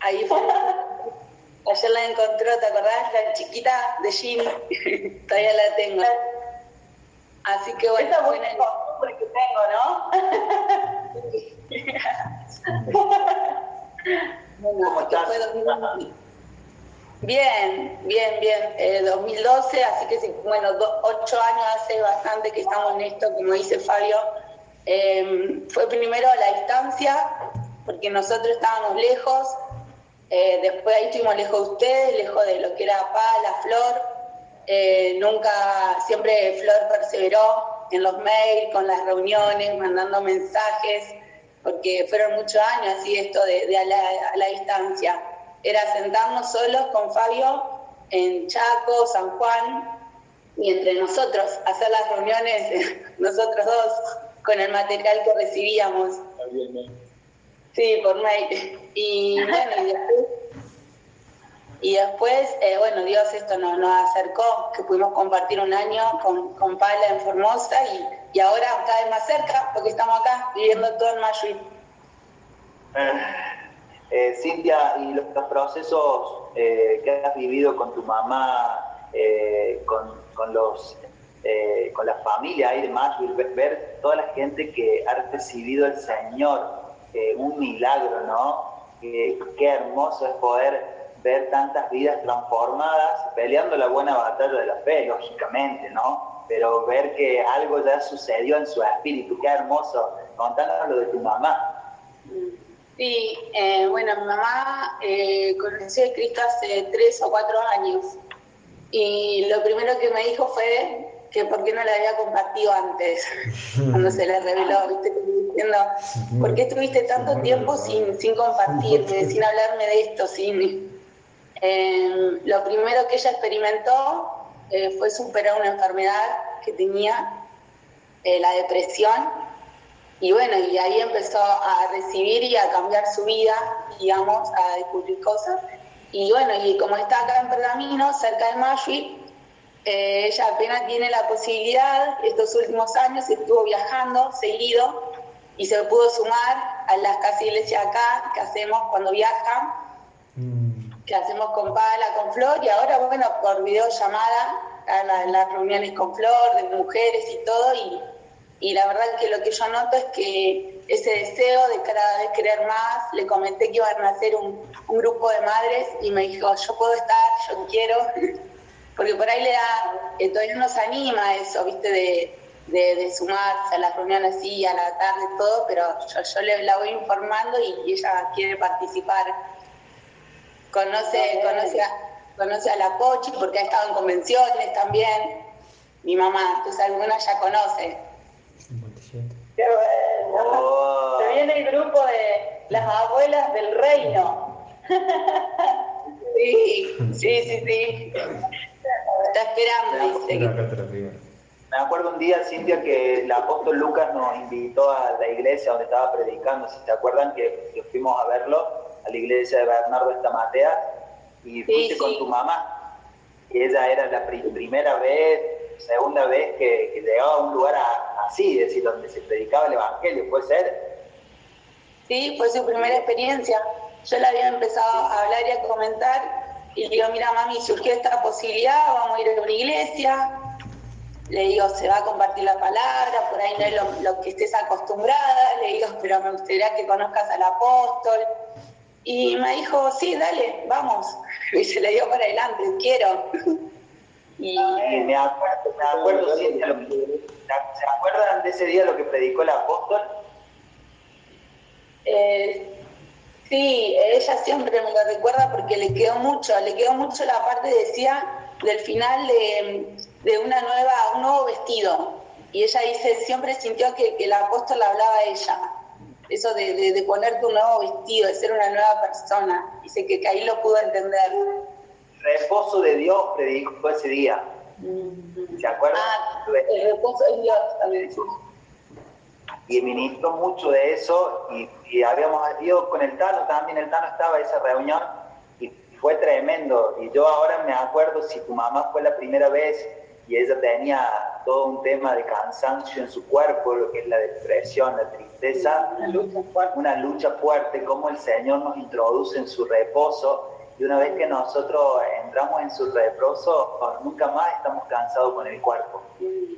ahí fue. <laughs> Ayer la encontró, ¿te acordás? La chiquita de Jim, <laughs> todavía la tengo. Así que bueno, Esa buena el- costumbre que tengo, ¿no? Bueno, ¿Cómo estás? fue 2000. Bien, bien, bien. Eh, 2012, así que sí, bueno, do- ocho años hace bastante que estamos en esto, como dice Fabio. Eh, fue primero la distancia, porque nosotros estábamos lejos. Eh, después ahí estuvimos lejos de ustedes, lejos de lo que era Pala, Flor. Eh, nunca, siempre Flor perseveró en los mails, con las reuniones, mandando mensajes, porque fueron muchos años así esto de, de a, la, a la distancia. Era sentarnos solos con Fabio en Chaco, San Juan, y entre nosotros hacer las reuniones, <laughs> nosotros dos, con el material que recibíamos. Sí, por mail. Y bueno, y después, y después eh, bueno, Dios esto nos, nos acercó, que pudimos compartir un año con, con Pala en Formosa y, y ahora cada vez más cerca, porque estamos acá viviendo todo en Mayuí. Eh, Cintia, y los, procesos eh, que has vivido con tu mamá, eh, con, con, los, con la familia ahí de Mashville, ver, ver toda la gente que ha recibido el Señor, un milagro, ¿no? qué hermoso es poder ver tantas vidas transformadas, peleando la buena batalla de la fe, lógicamente, ¿no? Pero ver que algo ya sucedió en su espíritu, qué hermoso. Contanos lo de tu mamá. Sí, eh, bueno, mi mamá eh, conoció a Cristo hace tres o cuatro años y lo primero que me dijo fue que por qué no la había compartido antes, <laughs> cuando se le reveló, ¿viste? diciendo, ¿por qué estuviste tanto tiempo sin, sin compartirme, <laughs> sin hablarme de esto? Sin... Eh, lo primero que ella experimentó eh, fue superar una enfermedad que tenía, eh, la depresión, y bueno, y ahí empezó a recibir y a cambiar su vida, digamos, a descubrir cosas. Y bueno, y como está acá en Pergamino, cerca de Mayuí, eh, ella apenas tiene la posibilidad, estos últimos años estuvo viajando seguido y se pudo sumar a las casi iglesias acá que hacemos cuando viajan, que hacemos con Pala, con Flor, y ahora, bueno, por videollamada, a la- las reuniones con Flor, de mujeres y todo, y, y la verdad que lo que yo noto es que ese deseo de cada vez querer más, le comenté que iban a nacer un, un grupo de madres y me dijo, yo puedo estar, yo quiero, <laughs> porque por ahí le da, eh, todavía nos anima eso, viste, de, de, sumarse a las reuniones así, a la tarde, todo, pero yo, yo le la voy informando y ella quiere participar. Conoce, conoce, a, conoce a la Pochi porque ha estado en convenciones también, mi mamá, entonces alguna ya conoce. 57. Qué bueno. Oh. Se viene el grupo de las abuelas del reino. <laughs> Sí, sí, sí, sí. Está esperando, dice. Me acuerdo un día, Cintia, que el apóstol Lucas nos invitó a la iglesia donde estaba predicando. Si te acuerdan que, que fuimos a verlo, a la iglesia de Bernardo Estamatea, y fuiste sí. con tu mamá. Y ella era la pri- primera vez, segunda vez que, que llegaba a un lugar a- así, es decir, donde se predicaba el evangelio, puede ser. Sí, fue su primera experiencia. Yo le había empezado a hablar y a comentar y le digo, mira mami, surgió esta posibilidad, vamos a ir a una iglesia. Le digo, se va a compartir la palabra, por ahí no es lo, lo que estés acostumbrada. Le digo, pero me gustaría que conozcas al apóstol. Y me dijo, sí, dale, vamos. Y se le dio para adelante, quiero. <laughs> Y Y me acuerdo, me acuerdo Cintia, lo que- ¿se acuerdan de ese día lo que predicó el apóstol? Eh, sí, ella siempre me lo recuerda porque le quedó mucho, le quedó mucho la parte, decía, del final de, de una nueva, un nuevo vestido. Y ella dice, siempre sintió que, que el apóstol hablaba a ella. Eso de, de, de ponerte un nuevo vestido, de ser una nueva persona. Dice que, que ahí lo pudo entender. Reposo de Dios predicó ese día. ¿Se acuerdan? Ah, el reposo en Dios también. y ministró mucho de eso y, y habíamos ido con el Tano también, el Tano estaba en esa reunión y fue tremendo y yo ahora me acuerdo si tu mamá fue la primera vez y ella tenía todo un tema de cansancio en su cuerpo, lo que es la depresión, la tristeza, Lucha fuerte. una lucha fuerte, cómo el Señor nos introduce en su reposo y una vez que nosotros entramos en su reposo, nunca más estamos cansados con el cuerpo,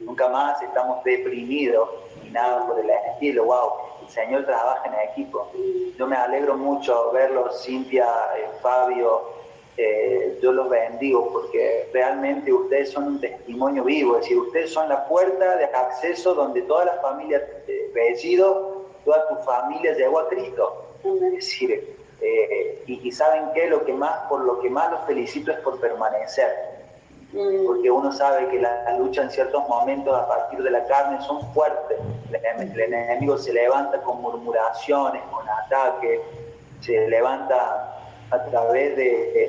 nunca más estamos deprimidos y nada por el estilo, wow, el Señor trabaja en equipo. Yo me alegro mucho verlos, Cintia, eh, Fabio, eh, yo los bendigo porque realmente ustedes son un testimonio vivo, es decir, ustedes son la puerta de acceso donde toda la familia eh, Bellido, toda tu familia llegó a Cristo. Es decir, eh, y, y saben qué, lo que más, por lo que más los felicito es por permanecer, porque uno sabe que la, la lucha en ciertos momentos a partir de la carne son fuertes. El, el enemigo se levanta con murmuraciones, con ataques, se levanta a través de,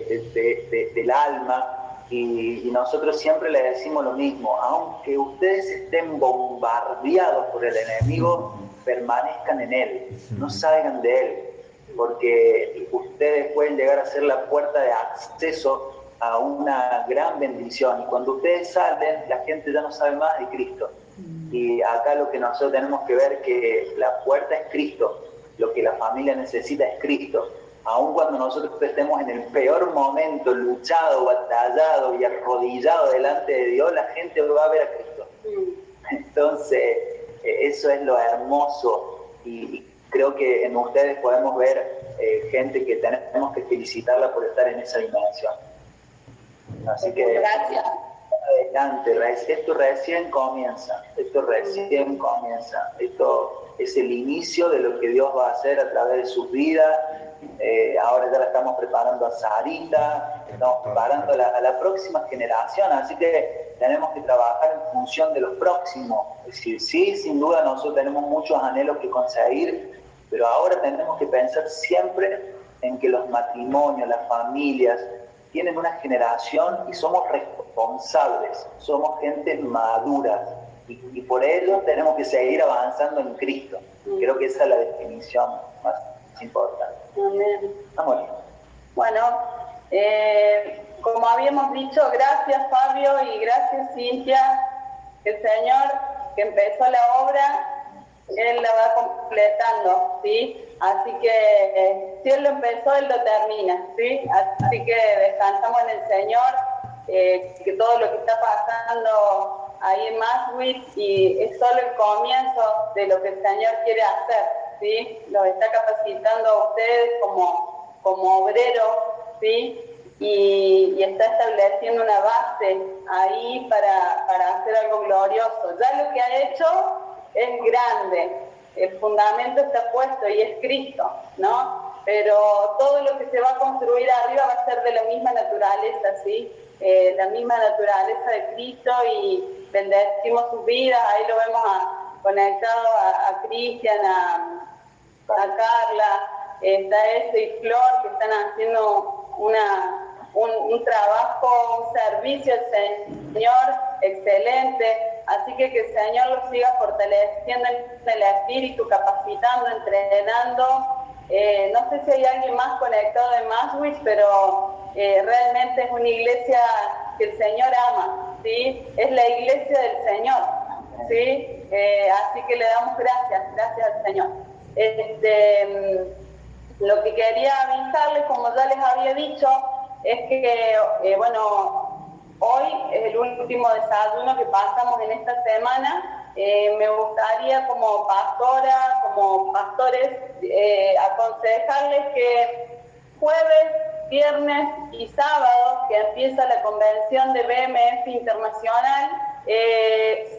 de- de- de- del alma Y, y nosotros siempre le decimos lo mismo, aunque ustedes estén bombardeados por el enemigo, permanezcan en él, no salgan de él, porque ustedes pueden llegar a ser la puerta de acceso a una gran bendición. Y cuando ustedes salen, la gente ya no sabe más de Cristo. Y acá lo que nosotros tenemos que ver que la puerta es Cristo, lo que la familia necesita es Cristo. Aun cuando nosotros estemos en el peor momento, luchado, batallado y arrodillado delante de Dios, la gente va a ver a Cristo. Entonces, eh, eso es lo hermoso y, creo que en ustedes podemos ver eh, gente que tenemos que felicitarla por estar en esa dimensión. Así que Gracias. adelante, esto recién comienza, esto recién comienza, esto es el inicio de lo que Dios va a hacer a través de sus vidas. Eh, ahora ya la estamos preparando a Sarita, estamos preparando a la, a la próxima generación, así que tenemos que trabajar en función de los próximos. Es decir, sí, sin duda nosotros tenemos muchos anhelos que conseguir, pero ahora tenemos que pensar siempre en que los matrimonios, las familias, tienen una generación y somos responsables, somos gente madura y, y por ello tenemos que seguir avanzando en Cristo. Creo que esa es la definición más importante. Amén. Bueno, eh, como habíamos dicho, gracias Fabio y gracias Cintia. El Señor que empezó la obra, Él la va completando, ¿sí? Así que eh, si Él lo empezó, Él lo termina, ¿sí? Así que descansamos en el Señor, eh, que todo lo que está pasando ahí en Maswich y es solo el comienzo de lo que el Señor quiere hacer, ¿sí? Los está capacitando a ustedes como, como obreros, ¿sí? Y, y está estableciendo una base ahí para, para hacer algo glorioso. Ya lo que ha hecho es grande, el fundamento está puesto y es Cristo, ¿no? Pero todo lo que se va a construir arriba va a ser de la misma naturaleza, ¿sí? Eh, la misma naturaleza de Cristo y bendecimos sus vidas, ahí lo vemos conectado a Cristian, a, a Carla, está ese y Flor que están haciendo una, un, trabajo, un servicio al Señor excelente. Así que que el Señor los siga fortaleciendo en el espíritu, capacitando, entrenando. Eh, no sé si hay alguien más conectado en Maswich, pero eh, realmente es una iglesia que el Señor ama, ¿sí? Es la iglesia del Señor, ¿sí? Eh, así que le damos gracias, gracias al Señor. Este, lo que quería avisarles, como ya les había dicho, es que, eh, bueno, hoy es el último desayuno que pasamos en esta semana. Eh, me gustaría como pastora, como pastores, eh, aconsejarles que jueves, viernes y sábado, que empieza la convención de BMF Internacional,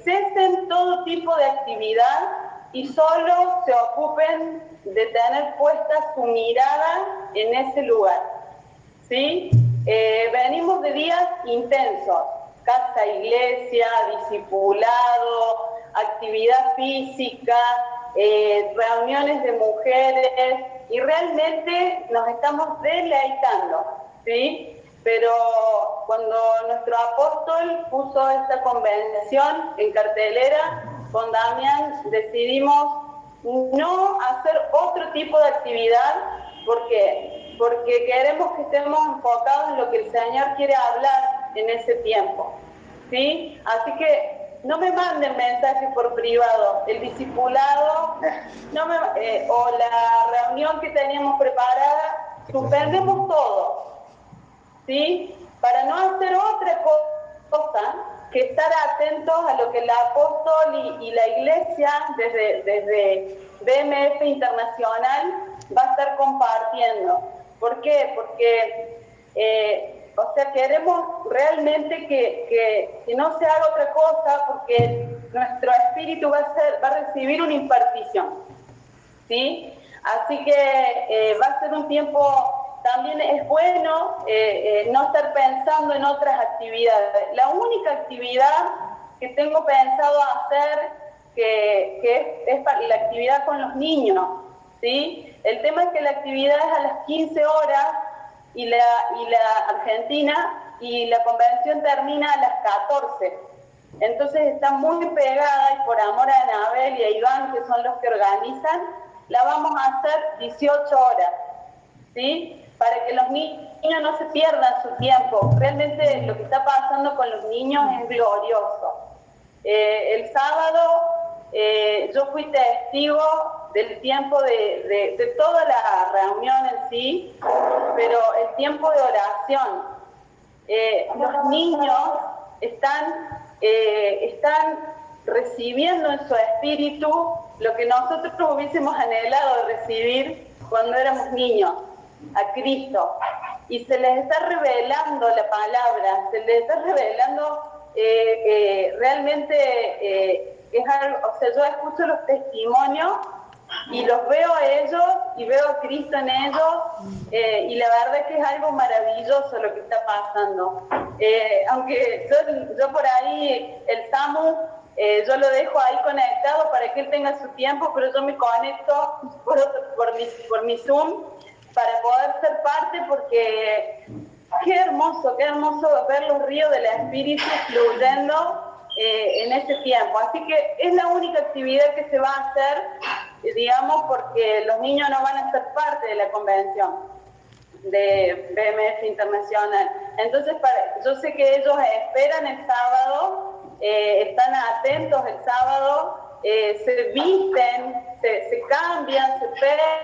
cesen todo tipo de actividad y solo se ocupen de tener puesta su mirada en ese lugar. ¿sí? Eh, venimos de días intensos, casa, iglesia, discipulado, actividad física, eh, reuniones de mujeres y realmente nos estamos deleitando, ¿sí? Pero cuando nuestro apóstol puso esta convención en cartelera, con Damián decidimos no hacer otro tipo de actividad porque porque queremos que estemos enfocados en lo que el Señor quiere hablar en ese tiempo. ¿sí? Así que no me manden mensajes por privado. El discipulado no me, eh, o la reunión que teníamos preparada, suspendemos todo. ¿sí? Para no hacer otra cosa que estar atentos a lo que el apóstol y, la iglesia desde, desde BMF Internacional va a estar compartiendo. ¿Por qué? Porque, eh, o sea, queremos realmente que, que, que, no se haga otra cosa porque nuestro espíritu va a, ser, va a recibir una impartición, ¿sí? Así que eh, va a ser un tiempo, también es bueno eh, no estar pensando en otras actividades. La única actividad que tengo pensado hacer, que, es, la actividad con los niños, ¿sí? El tema es que la actividad es a las 15 horas y la, y la Argentina y la convención termina a las 14. Entonces está muy pegada y por amor a Anabel y a Iván, que son los que organizan, la vamos a hacer 18 horas, ¿sí? Para que los niños no se pierdan su tiempo. Realmente lo que está pasando con los niños es glorioso. Eh, el sábado eh, yo fui testigo del tiempo de, toda la reunión en sí, pero el tiempo de oración. Eh, los niños están, están recibiendo en su espíritu lo que nosotros hubiésemos anhelado recibir cuando éramos niños, a Cristo. Y se les está revelando la palabra, se les está revelando eh, eh, realmente eh, es algo, o sea, yo escucho los testimonios y los veo a ellos y veo a Cristo en ellos y la verdad es que es algo maravilloso lo que está pasando. aunque yo, yo, por ahí, el SAMU, yo lo dejo ahí conectado para que él tenga su tiempo, pero yo me conecto por, por, mi, por mi Zoom para poder ser parte porque Qué hermoso, qué hermoso ver los ríos del Espíritu fluyendo eh, en este tiempo. Así que es la única actividad que se va a hacer, eh, digamos, porque los niños no van a ser parte de la convención de BMF Internacional. Entonces, para, yo sé que ellos esperan el sábado, eh, están atentos el sábado, se visten, se cambian, se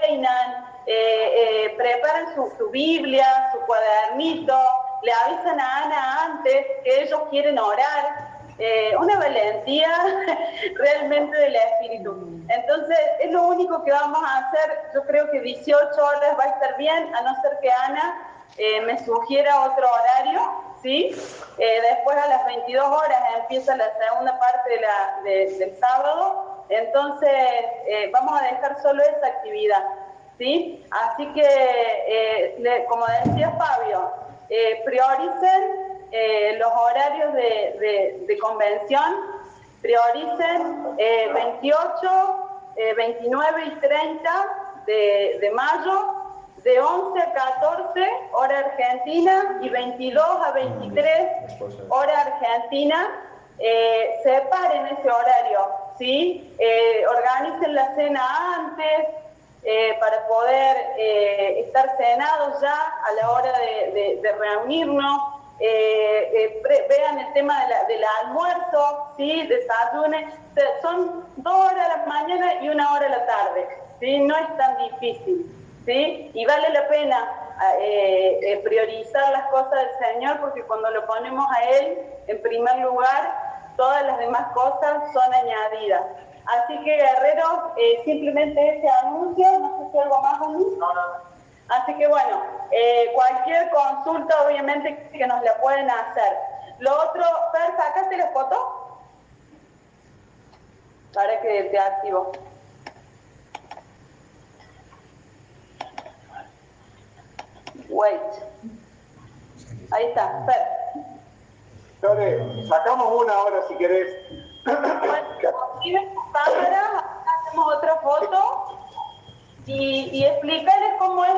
peinan, eh, eh, preparan su, Biblia, su cuadernito, le avisan a Ana antes que ellos quieren orar. Eh, una valentía <laughs> realmente del espíritu. Entonces, es lo único que vamos a hacer. Yo creo que 18 horas va a estar bien, a no ser que Ana me sugiera otro horario. ¿sí? después, a las 22 horas, empieza la segunda parte de la, del sábado. Entonces, vamos a dejar solo esa actividad. ¿Sí? Así que, eh, como decía Fabio, eh, prioricen eh, los horarios de, convención, prioricen 28, 29 y 30 de, de, mayo, de 11 a 14 hora argentina y 22 a 23 hora argentina. separen ese horario, ¿sí? organicen la cena antes, eh, para poder eh, estar cenados ya a la hora de, reunirnos. Eh, vean el tema del almuerzo, ¿sí? desayunen. Son dos horas a la mañana y una hora a la tarde. ¿sí? No es tan difícil. ¿sí? Y vale la pena priorizar las cosas del Señor porque cuando lo ponemos a Él en primer lugar, todas las demás cosas son añadidas. Así que guerreros, eh, simplemente ese anuncio, no sé si algo más, No, no. Así que bueno, eh, cualquier consulta obviamente que nos la pueden hacer. Lo otro, Fer, ¿sacaste la foto? Para que te activo. Wait. Ahí está, Fer. Dale, sacamos una ahora si querés. Hacemos otra foto y, y cómo es